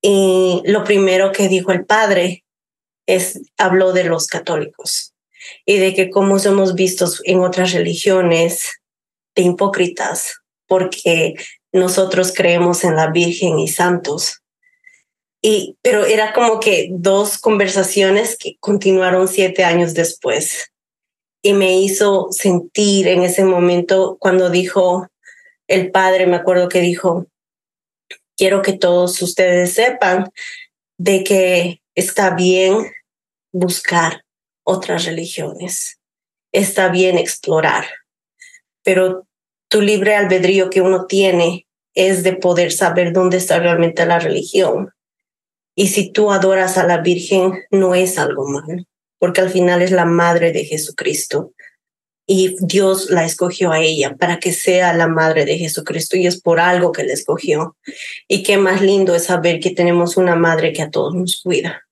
Y lo primero que dijo el padre es, habló de los católicos y de que cómo somos vistos en otras religiones de hipócritas, porque nosotros creemos en la Virgen y santos. Y, pero era como que dos conversaciones que continuaron siete años después. Y me hizo sentir en ese momento cuando dijo el padre, me acuerdo que dijo, quiero que todos ustedes sepan de que está bien buscar otras religiones, está bien explorar, pero tu libre albedrío que uno tiene es de poder saber dónde está realmente la religión. Y si tú adoras a la Virgen, no es algo malo, porque al final es la madre de Jesucristo y Dios la escogió a ella para que sea la madre de Jesucristo y es por algo que la escogió. Y qué más lindo es saber que tenemos una madre que a todos nos cuida.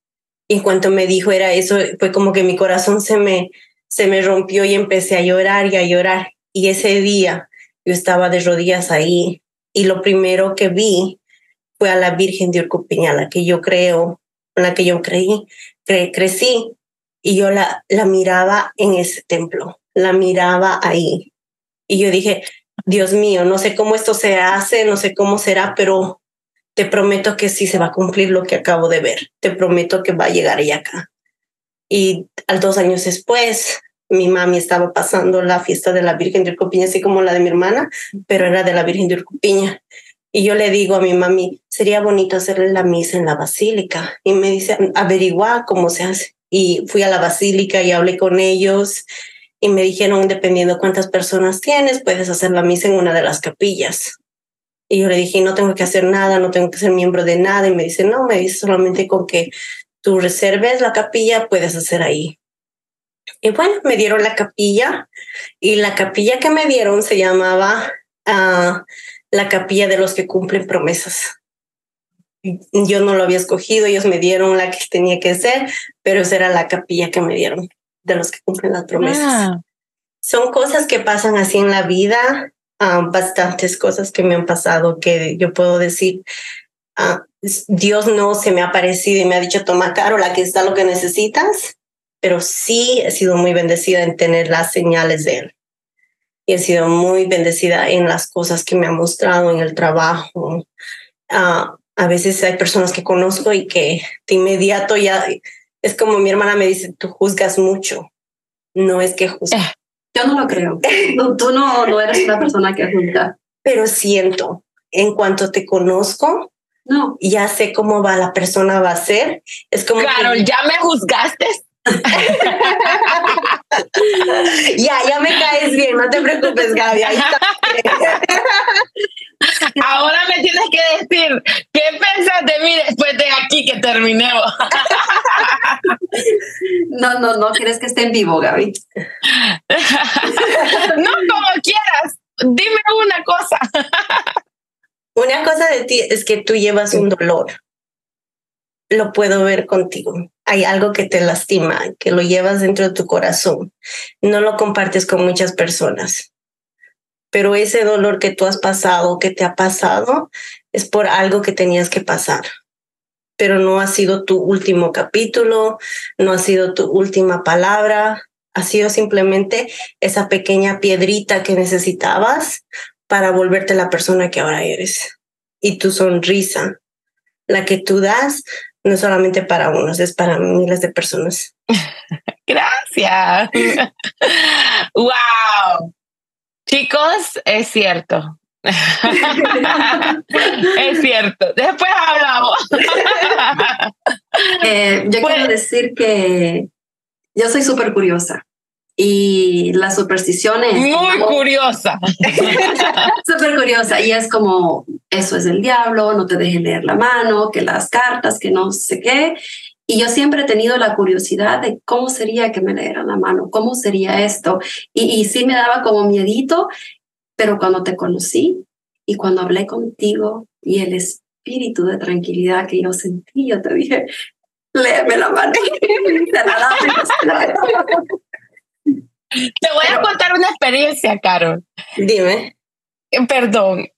Y en cuanto me dijo era eso, fue como que mi corazón se me, se me rompió y empecé a llorar y a llorar. Y ese día yo estaba de rodillas ahí y lo primero que vi fue a la Virgen de Urcupiña, la que yo creo, la que yo creí, crecí y yo la, la miraba en ese templo la miraba ahí. Y yo dije, Dios mío, no sé cómo esto se hace, no sé cómo será, pero te prometo que sí se va a cumplir lo que acabo de ver. Te prometo que va a llegar ella acá. Y al dos años después, mi mami estaba pasando la fiesta de la Virgen de Urcupiña, así como la de mi hermana, pero era de la Virgen de Urcupiña. Y yo le digo a mi mami, sería bonito hacerle la misa en la basílica. Y me dice, averigua cómo se hace. Y fui a la basílica y hablé con ellos y me dijeron, dependiendo cuántas personas tienes, puedes hacer la misa en una de las capillas. Y yo le dije, no tengo que hacer nada, no tengo que ser miembro de nada. Y me dice, no, me dice solamente con que tú reserves la capilla, puedes hacer ahí. Y bueno, me dieron la capilla y la capilla que me dieron se llamaba ah, la capilla de los que cumplen promesas. Yo no lo había escogido, ellos me dieron la que tenía que ser, pero esa era la capilla que me dieron de los que cumplen las promesas. Ah. Son cosas que pasan así en la vida, bastantes cosas que me han pasado que yo puedo decir, ah, Dios no se me ha aparecido y me ha dicho, toma Carol, aquí está lo que necesitas, pero sí he sido muy bendecida en tener las señales de Él. Y he sido muy bendecida en las cosas que me ha mostrado en el trabajo. a veces hay personas que conozco y que de inmediato ya es como mi hermana me dice, tú juzgas mucho. No es que juzgas. Yo no lo creo. tú no, no eres una persona que juzga. Pero siento, en cuanto te conozco, no. ya sé cómo va la persona va a ser. Es como Carol, ya me juzgaste. ya, ya me caes bien, no te preocupes, Gaby. Ahora me tienes que decir qué pensas de mí después de aquí que terminemos. no, no, no quieres que esté en vivo, Gaby. no, como quieras. Dime una cosa. una cosa de ti es que tú llevas un dolor. Lo puedo ver contigo. Hay algo que te lastima, que lo llevas dentro de tu corazón. No lo compartes con muchas personas pero ese dolor que tú has pasado, que te ha pasado, es por algo que tenías que pasar. Pero no ha sido tu último capítulo, no ha sido tu última palabra, ha sido simplemente esa pequeña piedrita que necesitabas para volverte la persona que ahora eres. Y tu sonrisa, la que tú das, no solamente para unos, es para miles de personas. Gracias. wow. Chicos, es cierto. es cierto. Después hablamos. Eh, yo quiero decir que yo soy súper curiosa y las supersticiones. Muy curiosa. Súper curiosa. Y es como, eso es el diablo, no te dejen leer la mano, que las cartas, que no sé qué. Y yo siempre he tenido la curiosidad de cómo sería que me leeran la mano, cómo sería esto. Y, y sí me daba como miedito, pero cuando te conocí y cuando hablé contigo y el espíritu de tranquilidad que yo sentí, yo te dije, léeme la mano. Te voy a contar una experiencia, Carol. Dime. Eh, Perdón.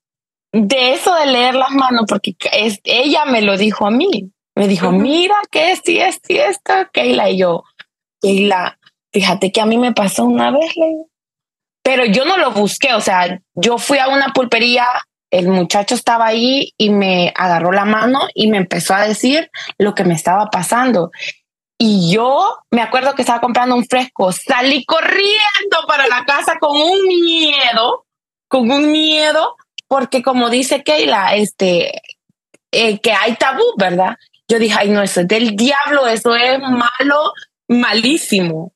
De eso de leer las manos, porque es, ella me lo dijo a mí. Me dijo, mira que esto y esto y esto, Keila. Y yo, Keila, fíjate que a mí me pasó una vez, le pero yo no lo busqué. O sea, yo fui a una pulpería, el muchacho estaba ahí y me agarró la mano y me empezó a decir lo que me estaba pasando. Y yo me acuerdo que estaba comprando un fresco, salí corriendo para la casa con un miedo, con un miedo, porque como dice Keila, este, eh, que hay tabú, ¿verdad? Yo dije, ay, no, eso es del diablo, eso es malo, malísimo.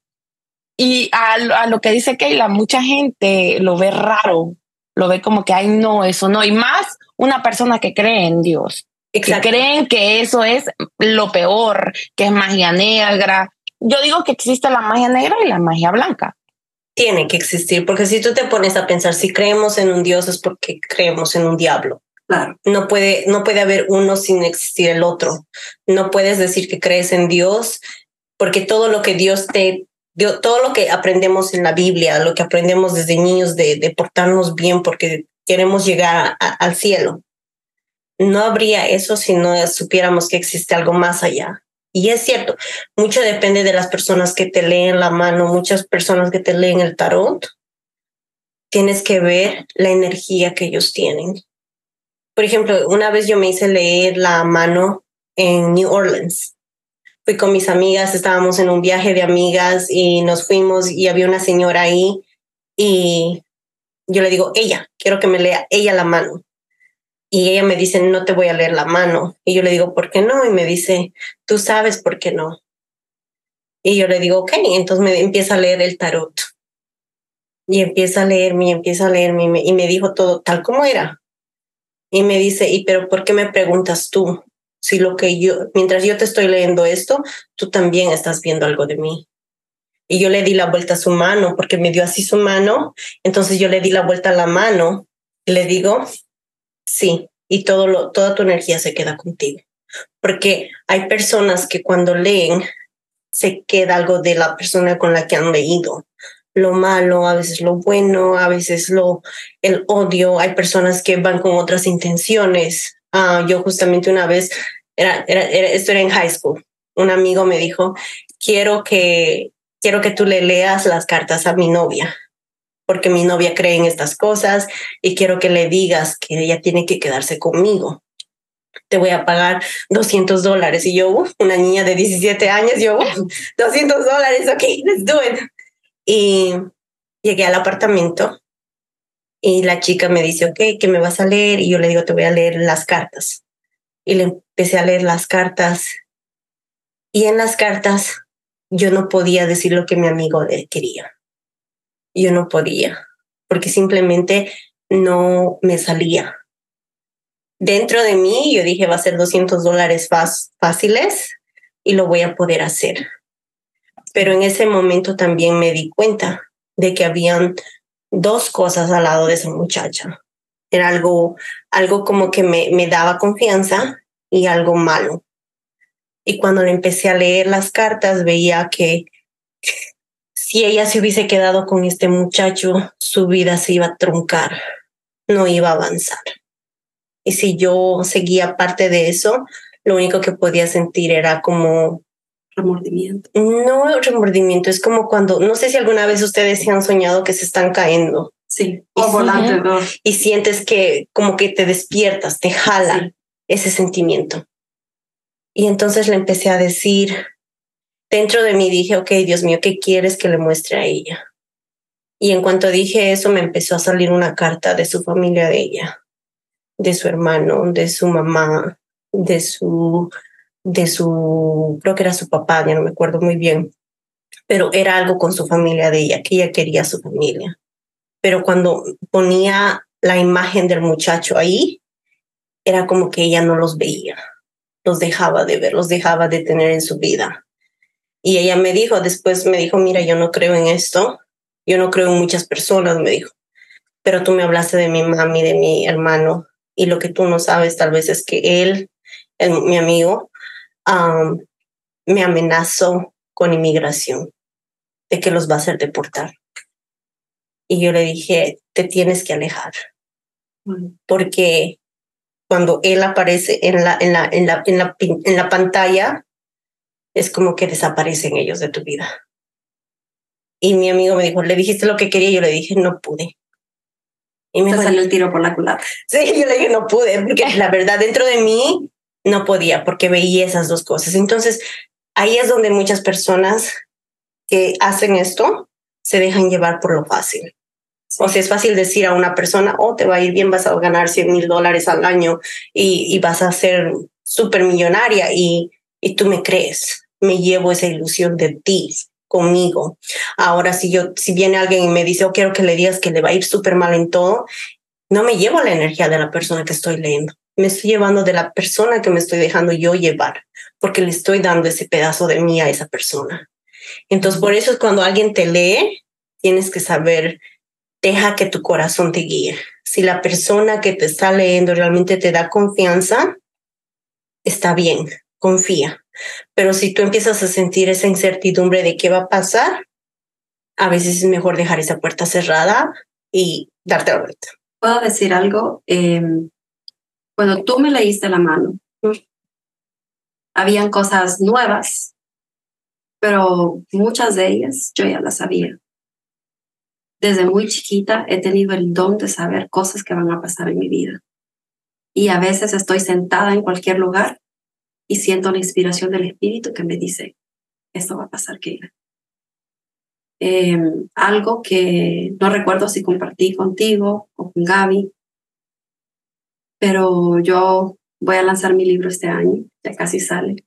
Y a, a lo que dice Keila, mucha gente lo ve raro, lo ve como que, ay, no, eso no. Y más una persona que cree en Dios que Exacto. creen que eso es lo peor, que es magia negra. Yo digo que existe la magia negra y la magia blanca. Tiene que existir, porque si tú te pones a pensar, si creemos en un Dios es porque creemos en un diablo. Claro, No puede, no puede haber uno sin existir el otro. No puedes decir que crees en Dios, porque todo lo que Dios te dio, todo lo que aprendemos en la Biblia, lo que aprendemos desde niños de, de portarnos bien porque queremos llegar a- al cielo. No habría eso si no supiéramos que existe algo más allá. Y es cierto, mucho depende de las personas que te leen la mano, muchas personas que te leen el tarot. Tienes que ver la energía que ellos tienen. Por ejemplo, una vez yo me hice leer la mano en New Orleans. Fui con mis amigas, estábamos en un viaje de amigas y nos fuimos y había una señora ahí y yo le digo, ella, quiero que me lea ella la mano. Y ella me dice, no te voy a leer la mano. Y yo le digo, ¿por qué no? Y me dice, tú sabes por qué no. Y yo le digo, ok, entonces me empieza a leer el tarot. Y empieza a leerme, y empieza a leerme, y me, y me dijo todo tal como era. Y me dice, ¿y pero por qué me preguntas tú? Si lo que yo, mientras yo te estoy leyendo esto, tú también estás viendo algo de mí. Y yo le di la vuelta a su mano porque me dio así su mano. Entonces yo le di la vuelta a la mano y le digo, sí, y todo lo, toda tu energía se queda contigo. Porque hay personas que cuando leen se queda algo de la persona con la que han leído. Lo malo, a veces lo bueno, a veces lo, el odio. Hay personas que van con otras intenciones. Ah, yo justamente una vez, era, esto era en high school, un amigo me dijo, quiero que, quiero que tú le leas las cartas a mi novia, porque mi novia cree en estas cosas y quiero que le digas que ella tiene que quedarse conmigo. Te voy a pagar 200 dólares. Y yo, una niña de 17 años, yo, uf, 200 dólares, ok, let's do it. Y llegué al apartamento y la chica me dice, ok, ¿qué me vas a leer? Y yo le digo, te voy a leer las cartas. Y le empecé a leer las cartas. Y en las cartas yo no podía decir lo que mi amigo quería. Yo no podía, porque simplemente no me salía. Dentro de mí yo dije, va a ser 200 dólares fáciles y lo voy a poder hacer. Pero en ese momento también me di cuenta de que habían dos cosas al lado de esa muchacha. Era algo, algo como que me, me daba confianza y algo malo. Y cuando le empecé a leer las cartas, veía que si ella se hubiese quedado con este muchacho, su vida se iba a truncar, no iba a avanzar. Y si yo seguía parte de eso, lo único que podía sentir era como remordimiento. No remordimiento, es como cuando, no sé si alguna vez ustedes se han soñado que se están cayendo. Sí, o volante. Y sientes que como que te despiertas, te jala sí. ese sentimiento. Y entonces le empecé a decir, dentro de mí dije, ok, Dios mío, ¿qué quieres que le muestre a ella? Y en cuanto dije eso, me empezó a salir una carta de su familia de ella, de su hermano, de su mamá, de su, de su, creo que era su papá, ya no me acuerdo muy bien. pero era algo con su familia de ella, que ella quería su familia. Pero cuando ponía la imagen del muchacho ahí, era como que ella no los veía, los dejaba de ver, los dejaba de tener en su vida. Y ella me dijo, después me dijo, mira, yo no creo en esto, yo no creo en muchas personas, me dijo, pero tú me hablaste de mi mami, de mi hermano, y lo que tú no sabes tal vez es que él, mi amigo, me amenazó con inmigración, de que los va a hacer deportar. Y yo le dije, te tienes que alejar, porque cuando él aparece en la, en la, en la, en la, en la pantalla, es como que desaparecen ellos de tu vida. Y mi amigo me dijo, le dijiste lo que quería, yo le dije, no pude. Y me salió el tiro por la culata. Sí, yo le dije, no pude, porque la verdad dentro de mí no podía, porque veía esas dos cosas. Entonces, ahí es donde muchas personas que hacen esto se dejan llevar por lo fácil. O sea, es fácil decir a una persona, oh, te va a ir bien, vas a ganar 100 mil dólares al año y, y vas a ser súper millonaria y, y tú me crees, me llevo esa ilusión de ti conmigo. Ahora, si yo, si viene alguien y me dice, oh, quiero que le digas que le va a ir súper mal en todo, no me llevo la energía de la persona que estoy leyendo. Me estoy llevando de la persona que me estoy dejando yo llevar, porque le estoy dando ese pedazo de mí a esa persona. Entonces, por eso es cuando alguien te lee, tienes que saber, deja que tu corazón te guíe. Si la persona que te está leyendo realmente te da confianza, está bien, confía. Pero si tú empiezas a sentir esa incertidumbre de qué va a pasar, a veces es mejor dejar esa puerta cerrada y darte la vuelta. ¿Puedo decir algo? Em, cuando tú me leíste la mano, habían cosas nuevas, pero muchas de ellas yo ya las sabía. Desde muy chiquita he tenido el don de saber cosas que van a pasar en mi vida. Y a veces estoy sentada en cualquier lugar y siento la inspiración del Espíritu que me dice, esto va a pasar, Keila. Em, algo que no recuerdo si compartí contigo o con Gaby, pero yo voy a lanzar mi libro este año, ya casi sale.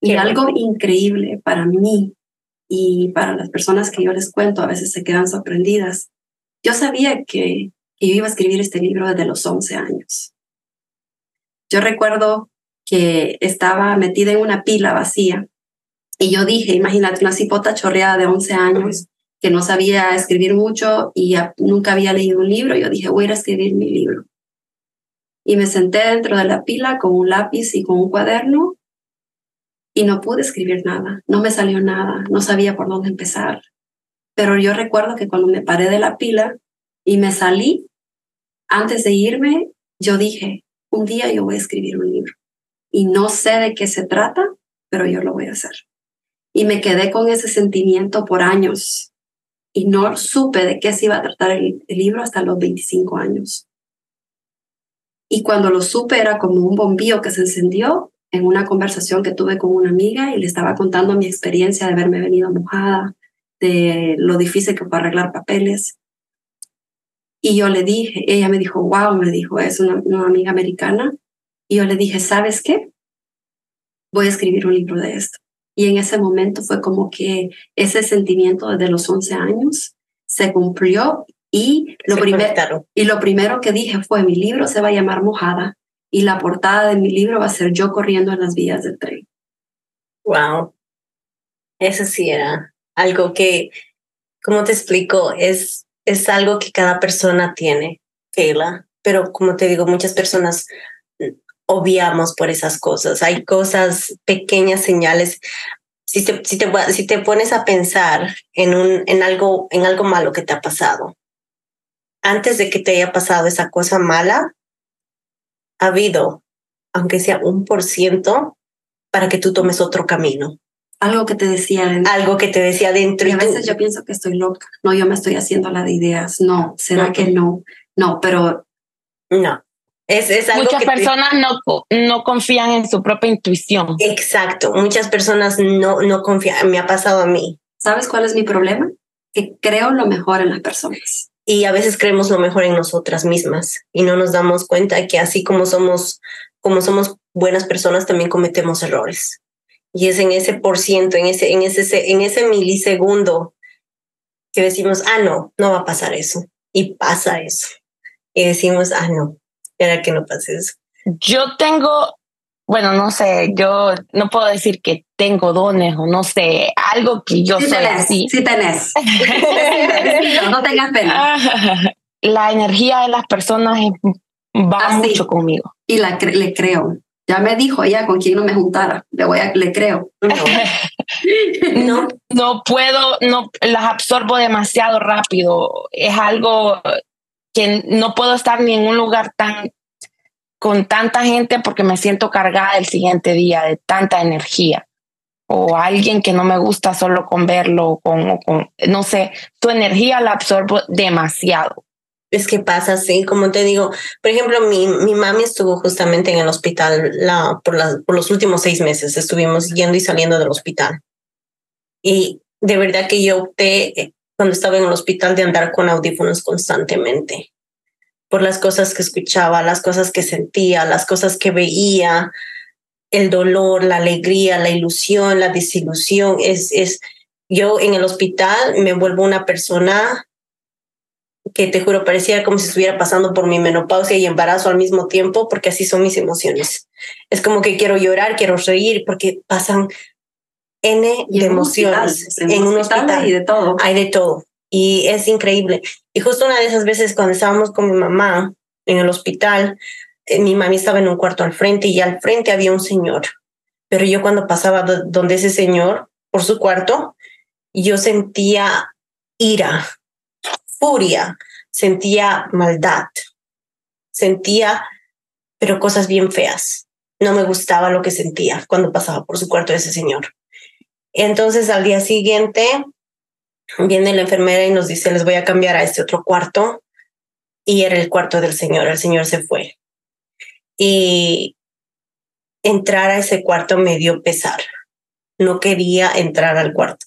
Y algo increíble para mí y para las personas que yo les cuento, a veces se quedan sorprendidas. Yo sabía que, que yo iba a escribir este libro desde los 11 años. Yo recuerdo que estaba metida en una pila vacía. Y yo dije, imagínate una cipota chorreada de 11 años que no sabía escribir mucho y nunca había leído un libro. Yo dije, voy a ir a escribir mi libro. Y me senté dentro de la pila con un lápiz y con un cuaderno y no pude escribir nada. No me salió nada. No sabía por dónde empezar. Pero yo recuerdo que cuando me paré de la pila y me salí, antes de irme, yo dije, un día yo voy a escribir un libro y no sé de qué se trata, pero yo lo voy a hacer. Y me quedé con ese sentimiento por años y no supe de qué se iba a tratar el, libro hasta los 25 años. Y cuando lo supe era como un bombillo que se encendió en una conversación que tuve con una amiga y le estaba contando mi experiencia de haberme venido mojada, de lo difícil que fue arreglar papeles. Y yo le dije, ella me dijo, wow, me dijo, es una amiga americana, y yo le dije, ¿sabes qué? Voy a escribir un libro de esto. Y en ese momento fue como que ese sentimiento desde los 11 años se cumplió y lo, primero, y lo primero que dije fue, mi libro se va a llamar Mojada y la portada de mi libro va a ser yo corriendo en las vías del tren. Wow. Eso sí era algo que, como te explico, es, es algo que cada persona tiene, Kayla. Pero como te digo, muchas personas obviamos por esas cosas. Hay cosas, pequeñas señales. Si te, si te, si te pones a pensar en, un, en, algo, en algo malo que te ha pasado, antes de que te haya pasado esa cosa mala, ha habido, aunque sea un por ciento, para que tú tomes otro camino. Algo que te decía dentro. Algo que te decía dentro. Y a veces yo pienso que estoy loca. No, yo me estoy haciendo la de ideas. No, ¿será que no? No, pero... No. Muchas personas no, no confían en su propia intuición. Exacto, muchas personas no, no confían, me ha pasado a mí. ¿Sabes cuál es mi problema? Que creo lo mejor en las personas. Y a veces creemos lo mejor en nosotras mismas y no nos damos cuenta que así como somos, como somos buenas personas, también cometemos errores. Y es en ese por ciento, en ese, en ese, en ese milisegundo que decimos, ah, no, no va a pasar eso. Y pasa eso. Y decimos, ah, no, era que no pase eso. Yo tengo, bueno, no sé, yo no puedo decir que tengo dones o no sé, algo que yo sí soy tenés, así. Sí tenés. no tengas pena. La energía de las personas va Así. mucho conmigo. Y la cre- le creo. Ya me dijo ella con quién no me juntara. Le voy a, le creo. No, no, No puedo, no las absorbo demasiado rápido. Es algo que no puedo estar ni en un lugar tan con tanta gente porque me siento cargada el siguiente día de tanta energía. O alguien que no me gusta solo con verlo, o con, o con no sé, tu energía la absorbo demasiado. es que pasa así, como te digo, por ejemplo, mi, mi mami estuvo justamente en el hospital la, por, las por los últimos seis meses, estuvimos yendo y saliendo del hospital. Y de verdad que yo opté cuando estaba en el hospital de andar con audífonos constantemente, por las cosas que escuchaba, las cosas que sentía, las cosas que veía, el dolor, la alegría, la ilusión, la desilusión. Es, es, yo en el hospital me vuelvo una persona que te juro parecía como si estuviera pasando por mi menopausia y embarazo al mismo tiempo, porque así son mis emociones. Es como que quiero llorar, quiero reír, porque pasan N Y de en un emociones hospital, en un hospital. y de todo. Hay de todo y es increíble. Y justo una de esas veces cuando estábamos con mi mamá en el hospital, eh, mi mami estaba en un cuarto al frente y al frente había un señor. Pero yo cuando pasaba do- donde ese señor por su cuarto, yo sentía ira, furia, sentía maldad, sentía, pero cosas bien feas. No me gustaba lo que sentía cuando pasaba por su cuarto ese señor. Entonces al día siguiente viene la enfermera y nos dice, les voy a cambiar a este otro cuarto. Y era el cuarto del señor, el señor se fue. Y entrar a ese cuarto me dio pesar. No quería entrar al cuarto.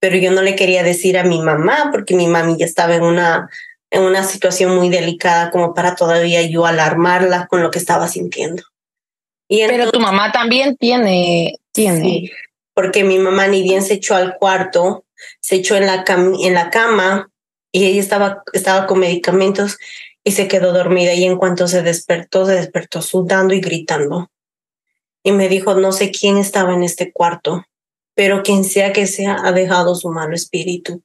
Pero yo no le quería decir a mi mamá porque mi mami ya estaba en una, en una situación muy delicada como para todavía yo alarmarla con lo que estaba sintiendo. Y Pero tu mamá también tiene, tiene. Sí, porque mi mamá ni bien se echó al cuarto, se echó en la, cam en la cama y ella estaba, estaba con medicamentos y se quedó dormida y en cuanto se despertó, se despertó sudando y gritando. Y me dijo, no sé quién estaba en este cuarto, pero quien sea que sea ha dejado su malo espíritu.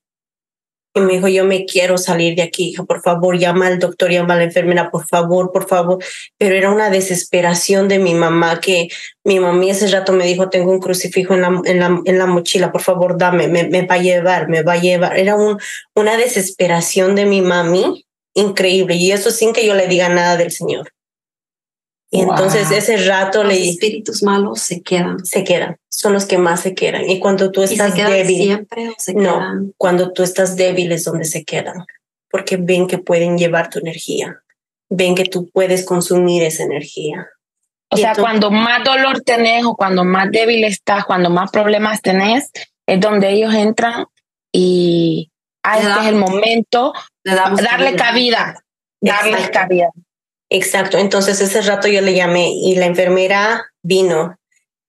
Y me dijo, yo me quiero salir de aquí, hija, por favor, llama al doctor, llama a la enfermera, por favor, por favor. Pero era una desesperación de mi mamá que mi mami ese rato me dijo, tengo un crucifijo en la, en la, en la mochila, por favor, dame, me, me va a llevar, me va a llevar. Era un, una desesperación de mi mami increíble y eso sin que yo le diga nada del Señor. Y Wow. entonces ese rato Los le espíritus malos se quedan. se quedan, son los que más se quedan. Y cuando tú ¿Y se estás débil, siempre o se No. quedan? cuando tú estás débil es donde se quedan, porque ven que pueden llevar tu energía, ven que tú puedes consumir esa energía. O Y sea, entonces- cuando más dolor tenés o cuando más débil estás, cuando más problemas tenés, es donde ellos entran y ah, este es el momento, darle cabida, darles cabida. Exacto, entonces ese rato yo le llamé y la enfermera vino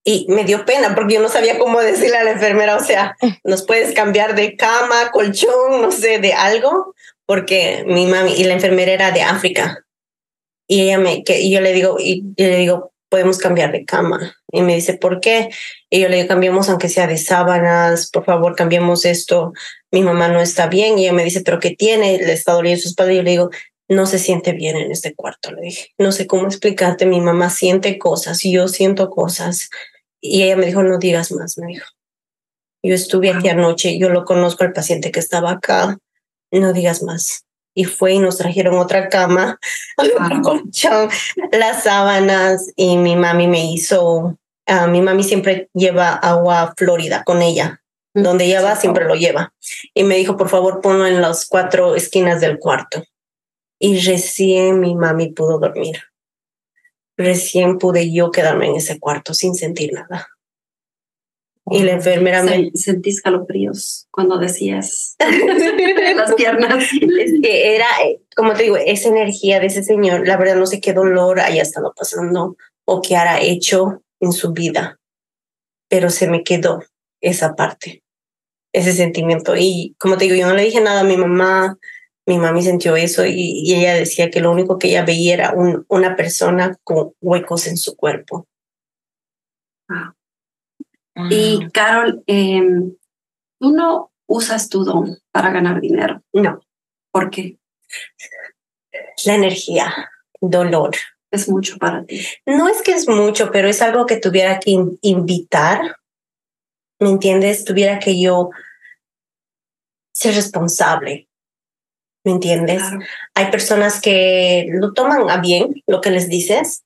y me dio pena porque yo no sabía cómo decirle a la enfermera, o sea, nos puedes cambiar de cama, colchón, no sé, de algo, porque mi mami y la enfermera era de África y ella me, que y yo le digo, y yo le digo, podemos cambiar de cama. Y me dice, ¿por qué? Y yo le digo, cambiamos aunque sea de sábanas, por favor, cambiemos esto. Mi mamá no está bien. Y ella me dice, ¿pero qué tiene? Le está doliendo su espalda. Y yo le digo, no se siente bien en este cuarto, le dije. No sé cómo explicarte, mi mamá siente cosas y yo siento cosas. Y ella me dijo, no digas más, me dijo. Yo estuve aquí anoche, yo lo conozco al paciente que estaba acá, no digas más. Y fue y nos trajeron otra cama, otro colchón, las sábanas y mi mami me hizo, ah, mi mami siempre lleva agua florida con ella. Donde ella va, siempre lo lleva. Y me dijo, por favor, ponlo en las cuatro esquinas del cuarto y recién mi mami pudo dormir. Recién pude yo quedarme en ese cuarto sin sentir nada. Y la enfermera me... Se- Sentí escalofríos cuando decías las piernas. Es que era, como te digo, esa energía de ese señor, la verdad no sé qué dolor haya estado pasando o qué hará hecho en su vida. pero se me quedó esa parte, ese sentimiento. Y como te digo, yo no le dije nada a mi mamá, mi mami sintió eso y, ella decía que lo único que ella veía era una persona con huecos en su cuerpo. Y Carol, em, tú no usas tu don para ganar dinero. No. ¿Por qué? La energía, dolor. Es mucho para ti. No es que es mucho, pero es algo que tuviera que invitar. ¿Me entiendes? Tuviera que yo ser responsable. ¿Me entiendes? Hay personas que lo toman a bien lo que les dices,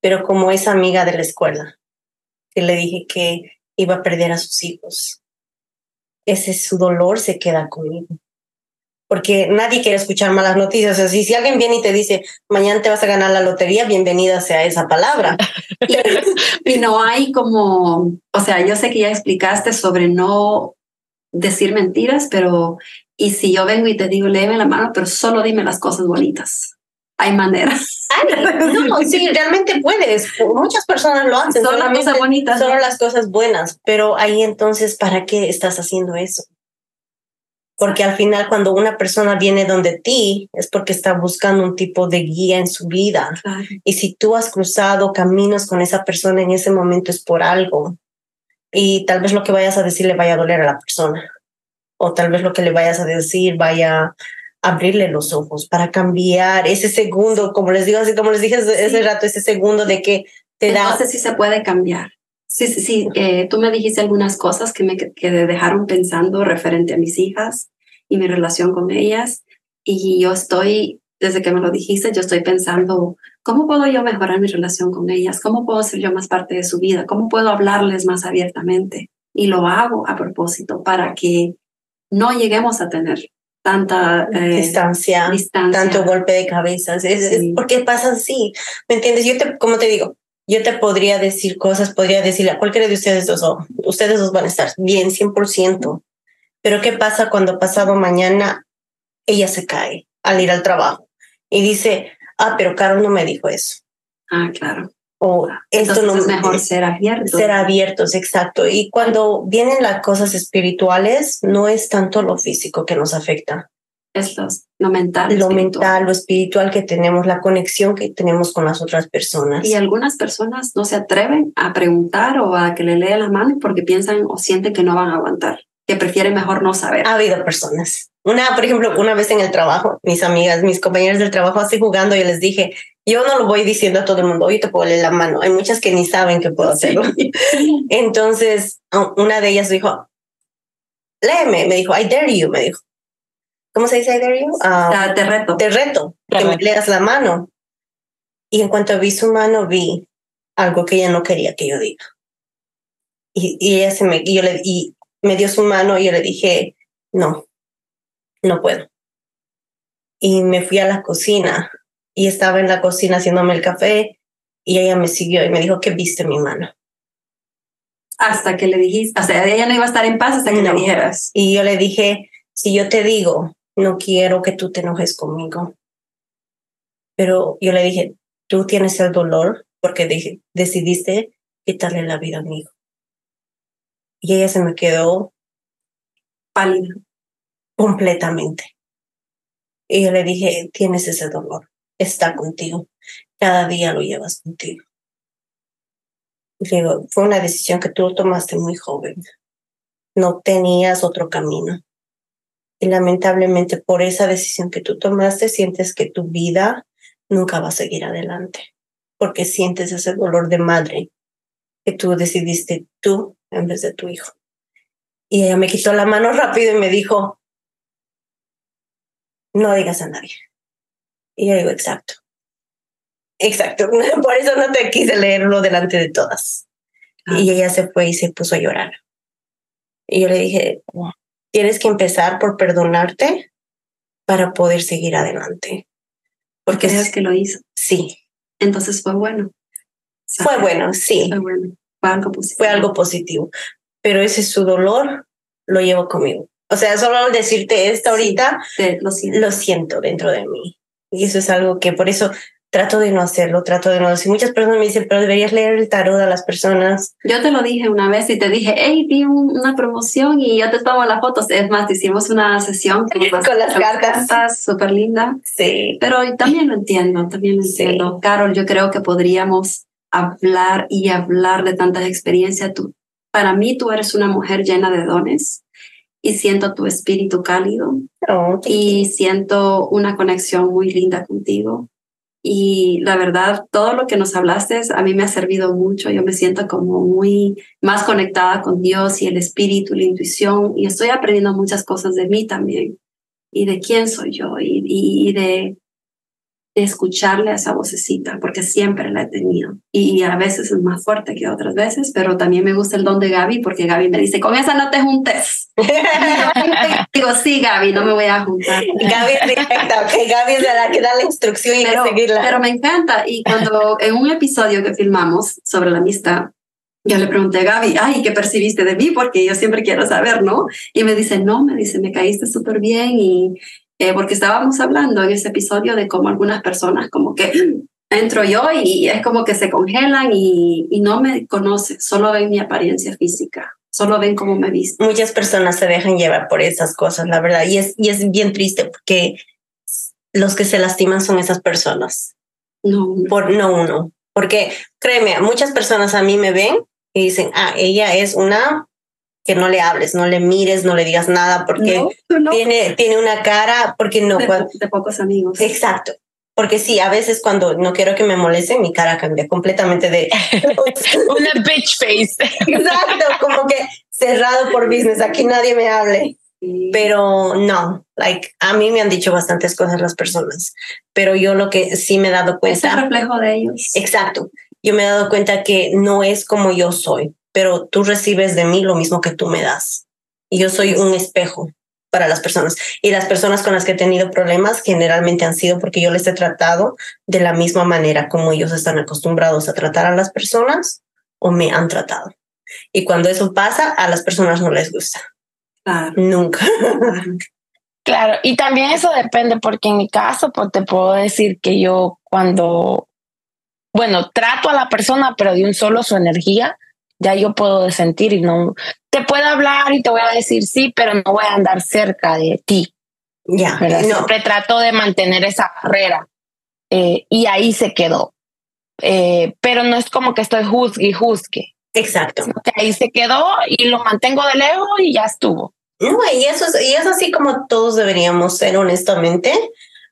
pero como esa amiga de la escuela, que le dije que iba a perder a sus hijos, ese su dolor se queda conmigo. Porque nadie quiere escuchar malas noticias. Así, si alguien viene y te dice, mañana te vas a ganar la lotería, bienvenida sea esa palabra. y no hay como, o sea, yo sé que ya explicaste sobre no decir mentiras, pero y si yo vengo y te digo, léeme la mano, pero solo dime las cosas bonitas. Hay maneras. no, sí, realmente puedes. Muchas personas lo hacen. Solo las cosas bonitas. Solo las cosas buenas. Pero ahí entonces, ¿para qué estás haciendo eso? Porque al final cuando una persona viene donde ti es porque está buscando un tipo de guía en su vida. Y si tú has cruzado caminos con esa persona en ese momento es por algo. Y tal vez lo que vayas a decir le vaya a doler a la persona o tal vez lo que le vayas a decir vaya a abrirle los ojos para cambiar ese segundo, como les digo, así como les dije ese rato, ese segundo de que te da. No sé si se puede cambiar. Sí, sí, sí. Eh, tú me dijiste algunas cosas que me que dejaron pensando referente a mis hijas y mi relación con ellas. Y yo estoy, desde que me lo dijiste, yo estoy pensando, ¿cómo puedo yo mejorar mi relación con ellas? ¿Cómo puedo ser yo más parte de su vida? ¿Cómo puedo hablarles más abiertamente? Y lo hago a propósito para que no lleguemos a tener tanta eh, distancia, tanto golpe de cabeza. Es, porque pasa así, ¿me entiendes? Yo te, como te digo, yo te podría decir cosas, podría decirle a cualquiera de ustedes dos, oh, ustedes dos van a estar bien, 100%. Pero ¿qué pasa cuando pasado mañana ella se cae al ir al trabajo y dice, ah, pero Carol no me dijo eso? Ah, claro o esto no es mejor ser abiertos. Ser abiertos, exacto. Y cuando vienen las cosas espirituales, no es tanto lo físico que nos afecta. Es lo, mental. Lo mental, lo espiritual que tenemos, la conexión que tenemos con las otras personas. Y algunas personas no se atreven a preguntar o a que le lea la mano porque piensan o sienten que no van a aguantar, que prefieren mejor no saber. Ha habido personas. Una, por ejemplo, una vez en el trabajo, mis amigas, mis compañeros del trabajo así jugando, yo les dije, yo no lo voy diciendo a todo el mundo, oye, te puedo leer la mano. Hay muchas que ni saben que puedo hacerlo. Entonces, una de ellas dijo, léeme, me dijo, I dare you, me dijo. ¿Cómo se dice I dare you? Uh, te reto. Te reto, que me leas la mano. Y en cuanto vi su mano, vi algo que ella no quería que yo diga. Y, y ella se me, y yo le, y me dio su mano y yo le dije, no, no puedo. Y me fui a la cocina y estaba en la cocina haciéndome el café y ella me siguió y me dijo que viste mi mano. Hasta que le dijiste, o sea, ella no iba a estar en paz hasta que le dijeras. Y yo le dije, si yo te digo, no quiero que tú te enojes conmigo. Pero yo le dije, tú tienes el dolor porque dije, decidiste quitarle la vida a mi hijo. Y ella se me quedó pálida completamente. Y yo le dije, tienes ese dolor está contigo. Cada día lo llevas contigo. Digo, fue una decisión que tú tomaste muy joven. No tenías otro camino. Y lamentablemente por esa decisión que tú tomaste, sientes que tu vida nunca va a seguir adelante. Porque sientes ese dolor de madre que tú decidiste tú en vez de tu hijo. Y ella me quitó la mano rápido y me dijo, no digas a nadie. Y yo digo, exacto. Exacto. Por eso no te quise leerlo delante de todas. Ah. Y ella se fue y se puso a llorar. Y yo le dije, tienes que empezar por perdonarte para poder seguir adelante. Porque es que lo hizo. Sí. Entonces fue bueno. Fue bueno, sí. Fue bueno. Fue algo positivo. Fue algo positivo. Pero ese su dolor lo llevo conmigo. O sea, solo al decirte esto ahorita, lo, siento. lo siento dentro de mí. Y eso es algo que por eso trato de no hacerlo, trato de no decir. Muchas personas me dicen, pero deberías leer el tarot a las personas. Yo te lo dije una vez y te dije, hey, vi una promoción y yo te tomo las fotos. Es más, hicimos una sesión con, las cartas. Súper linda. Sí. Pero también lo entiendo, también lo entiendo. Carol, yo creo que podríamos hablar y hablar de tantas experiencias. Tú, para mí, tú eres una mujer llena de dones y siento tu espíritu cálido oh, y siento una conexión muy linda contigo. Y la verdad, todo lo que nos hablaste a mí me ha servido mucho. Yo me siento como muy más conectada con Dios y el espíritu, la intuición, y estoy aprendiendo muchas cosas de mí también, y de quién soy yo, y, y de escucharle a esa vocecita, porque siempre la he tenido. Y a veces es más fuerte que otras veces, pero también me gusta el don de Gaby, porque Gaby me dice, con esa no te juntes. Digo, sí, Gaby, no me voy a juntar. Gaby es directa, que Gaby es la que da la instrucción y pero, que seguirla. Pero me encanta. Y cuando en un episodio que filmamos sobre la amistad, yo le pregunté a Gaby, ay, ¿qué percibiste de mí? Porque yo siempre quiero saber, ¿no? Y me dice, no, me dice, me caíste súper bien y eh, porque estábamos hablando en ese episodio de cómo algunas personas como que entro yo y es como que se congelan y, y no me conocen, solo ven mi apariencia física, solo ven cómo me visto. Muchas personas se dejan llevar por esas cosas, la verdad, y es, y es bien triste porque los que se lastiman son esas personas. No, Por, no uno. Porque créeme, muchas personas a mí me ven y dicen, ah, ella es una que no le hables, no le mires, no le digas nada porque no, no. Tiene, tiene una cara, porque no. De, cuando, de, pocos amigos. Exacto. Porque sí, a veces cuando no quiero que me molesten, mi cara cambia completamente de... una bitch face. Exacto, como que cerrado por business, aquí nadie me hable. Sí. Pero no, like, a mí me han dicho bastantes cosas las personas, pero yo lo que sí me he dado cuenta... Es el reflejo de ellos. Exacto. Yo me he dado cuenta que no es como yo soy pero tú recibes de mí lo mismo que tú me das. Y yo soy un espejo para las personas. Y las personas con las que he tenido problemas generalmente han sido porque yo les he tratado de la misma manera como ellos están acostumbrados a tratar a las personas o me han tratado. Y cuando eso pasa, a las personas no les gusta. Claro. Nunca. Claro, y también eso depende porque en mi caso, pues te puedo decir que yo cuando, bueno, trato a la persona, pero de un solo su energía, ya yo puedo sentir y no te puedo hablar y te voy a decir sí, pero no voy a andar cerca de ti. Ya, no. Siempre trato de mantener esa barrera eh, y ahí se quedó. Eh, pero no es como que estoy juzgue y juzgue. Exacto. Que ahí se quedó y lo mantengo de lejos y ya estuvo. No, y eso es, y es así como todos deberíamos ser, honestamente.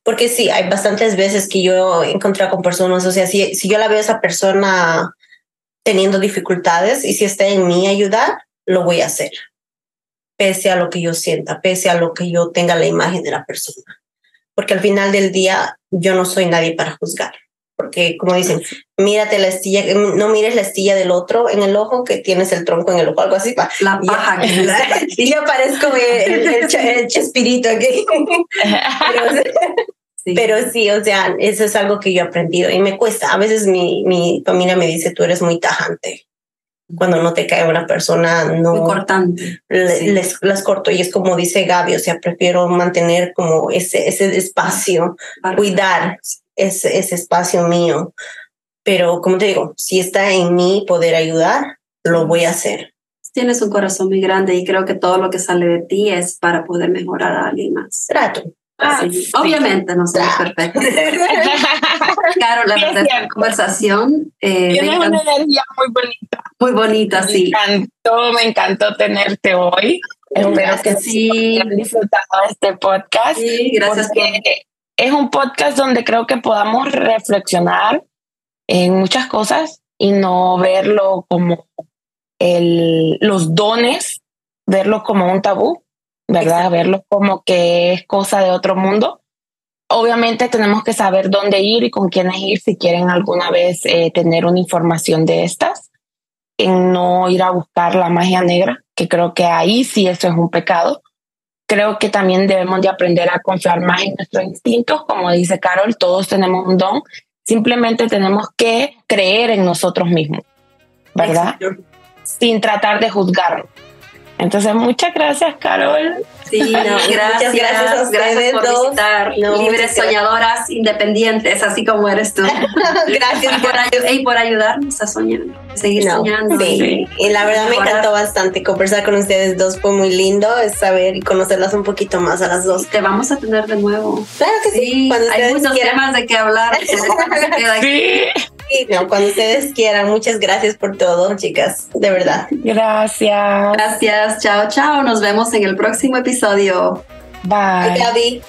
Porque sí, hay bastantes veces que yo he encontrado con personas, o sea, si, si yo la veo a esa persona teniendo dificultades y si está en mí ayudar, lo voy a hacer, pese a lo que yo sienta, pese a lo que yo tenga la imagen de la persona. Porque al final del día yo no soy nadie para juzgar. Porque como dicen, mírate la estilla, no mires la estilla del otro en el ojo que tienes el tronco en el ojo, algo así. La paja. Y yo parezco el, el, el, chespirito aquí. Pero, Sí. Pero sí, o sea, eso es algo que yo he aprendido y me cuesta. A veces mi, mi familia me dice, tú eres muy tajante. Cuando no te cae una persona, no. Muy cortante. Le, sí. les, las corto y es como dice Gaby, o sea, prefiero mantener como ese, ese espacio, Para cuidar ese, ese espacio mío. Pero como te digo, si está en mí poder ayudar, lo voy a hacer. Tienes un corazón muy grande y creo que todo lo que sale de ti es para poder mejorar a alguien más. Trato. Ah, sí. Obviamente no somos perfectos. claro, la verdad, esta conversación. Eh, Tienes una energía muy bonita. Muy bonita, me sí. Me encantó, me encantó tenerte hoy. Espero que sí hayan disfrutado este podcast. Sí, gracias. Porque es un podcast donde creo que podamos reflexionar en muchas cosas y no verlo como el, los dones, verlo como un tabú ¿verdad? Exacto. Verlo como que es cosa de otro mundo. Obviamente tenemos que saber dónde ir y con quiénes ir si quieren alguna vez eh, tener una información de estas, en no ir a buscar la magia negra, que creo que ahí sí eso es un pecado. Creo que también debemos de aprender a confiar más en nuestros instintos, como dice Carol, todos tenemos un don, simplemente tenemos que creer en nosotros mismos, ¿verdad? Exacto. Sin tratar de juzgarnos. Entonces, muchas gracias, Carol. Sí, gracias, gracias, a ustedes por visitar Libres Soñadoras Independientes, así como eres tú. gracias por, y por ayudarnos a soñar, a seguir soñando. Sí. Y la verdad me encantó bastante conversar con ustedes dos, fue muy lindo saber y conocerlas un poquito más a las dos. Te vamos a tener de nuevo. Claro que sí. Cuando hay muchos temas de qué hablar. sí. no, cuando ustedes quieran. Muchas gracias por todo, chicas. De verdad. Gracias. Gracias. Chao, chao. Nos vemos en el próximo episodio. Bye. Bye Gaby.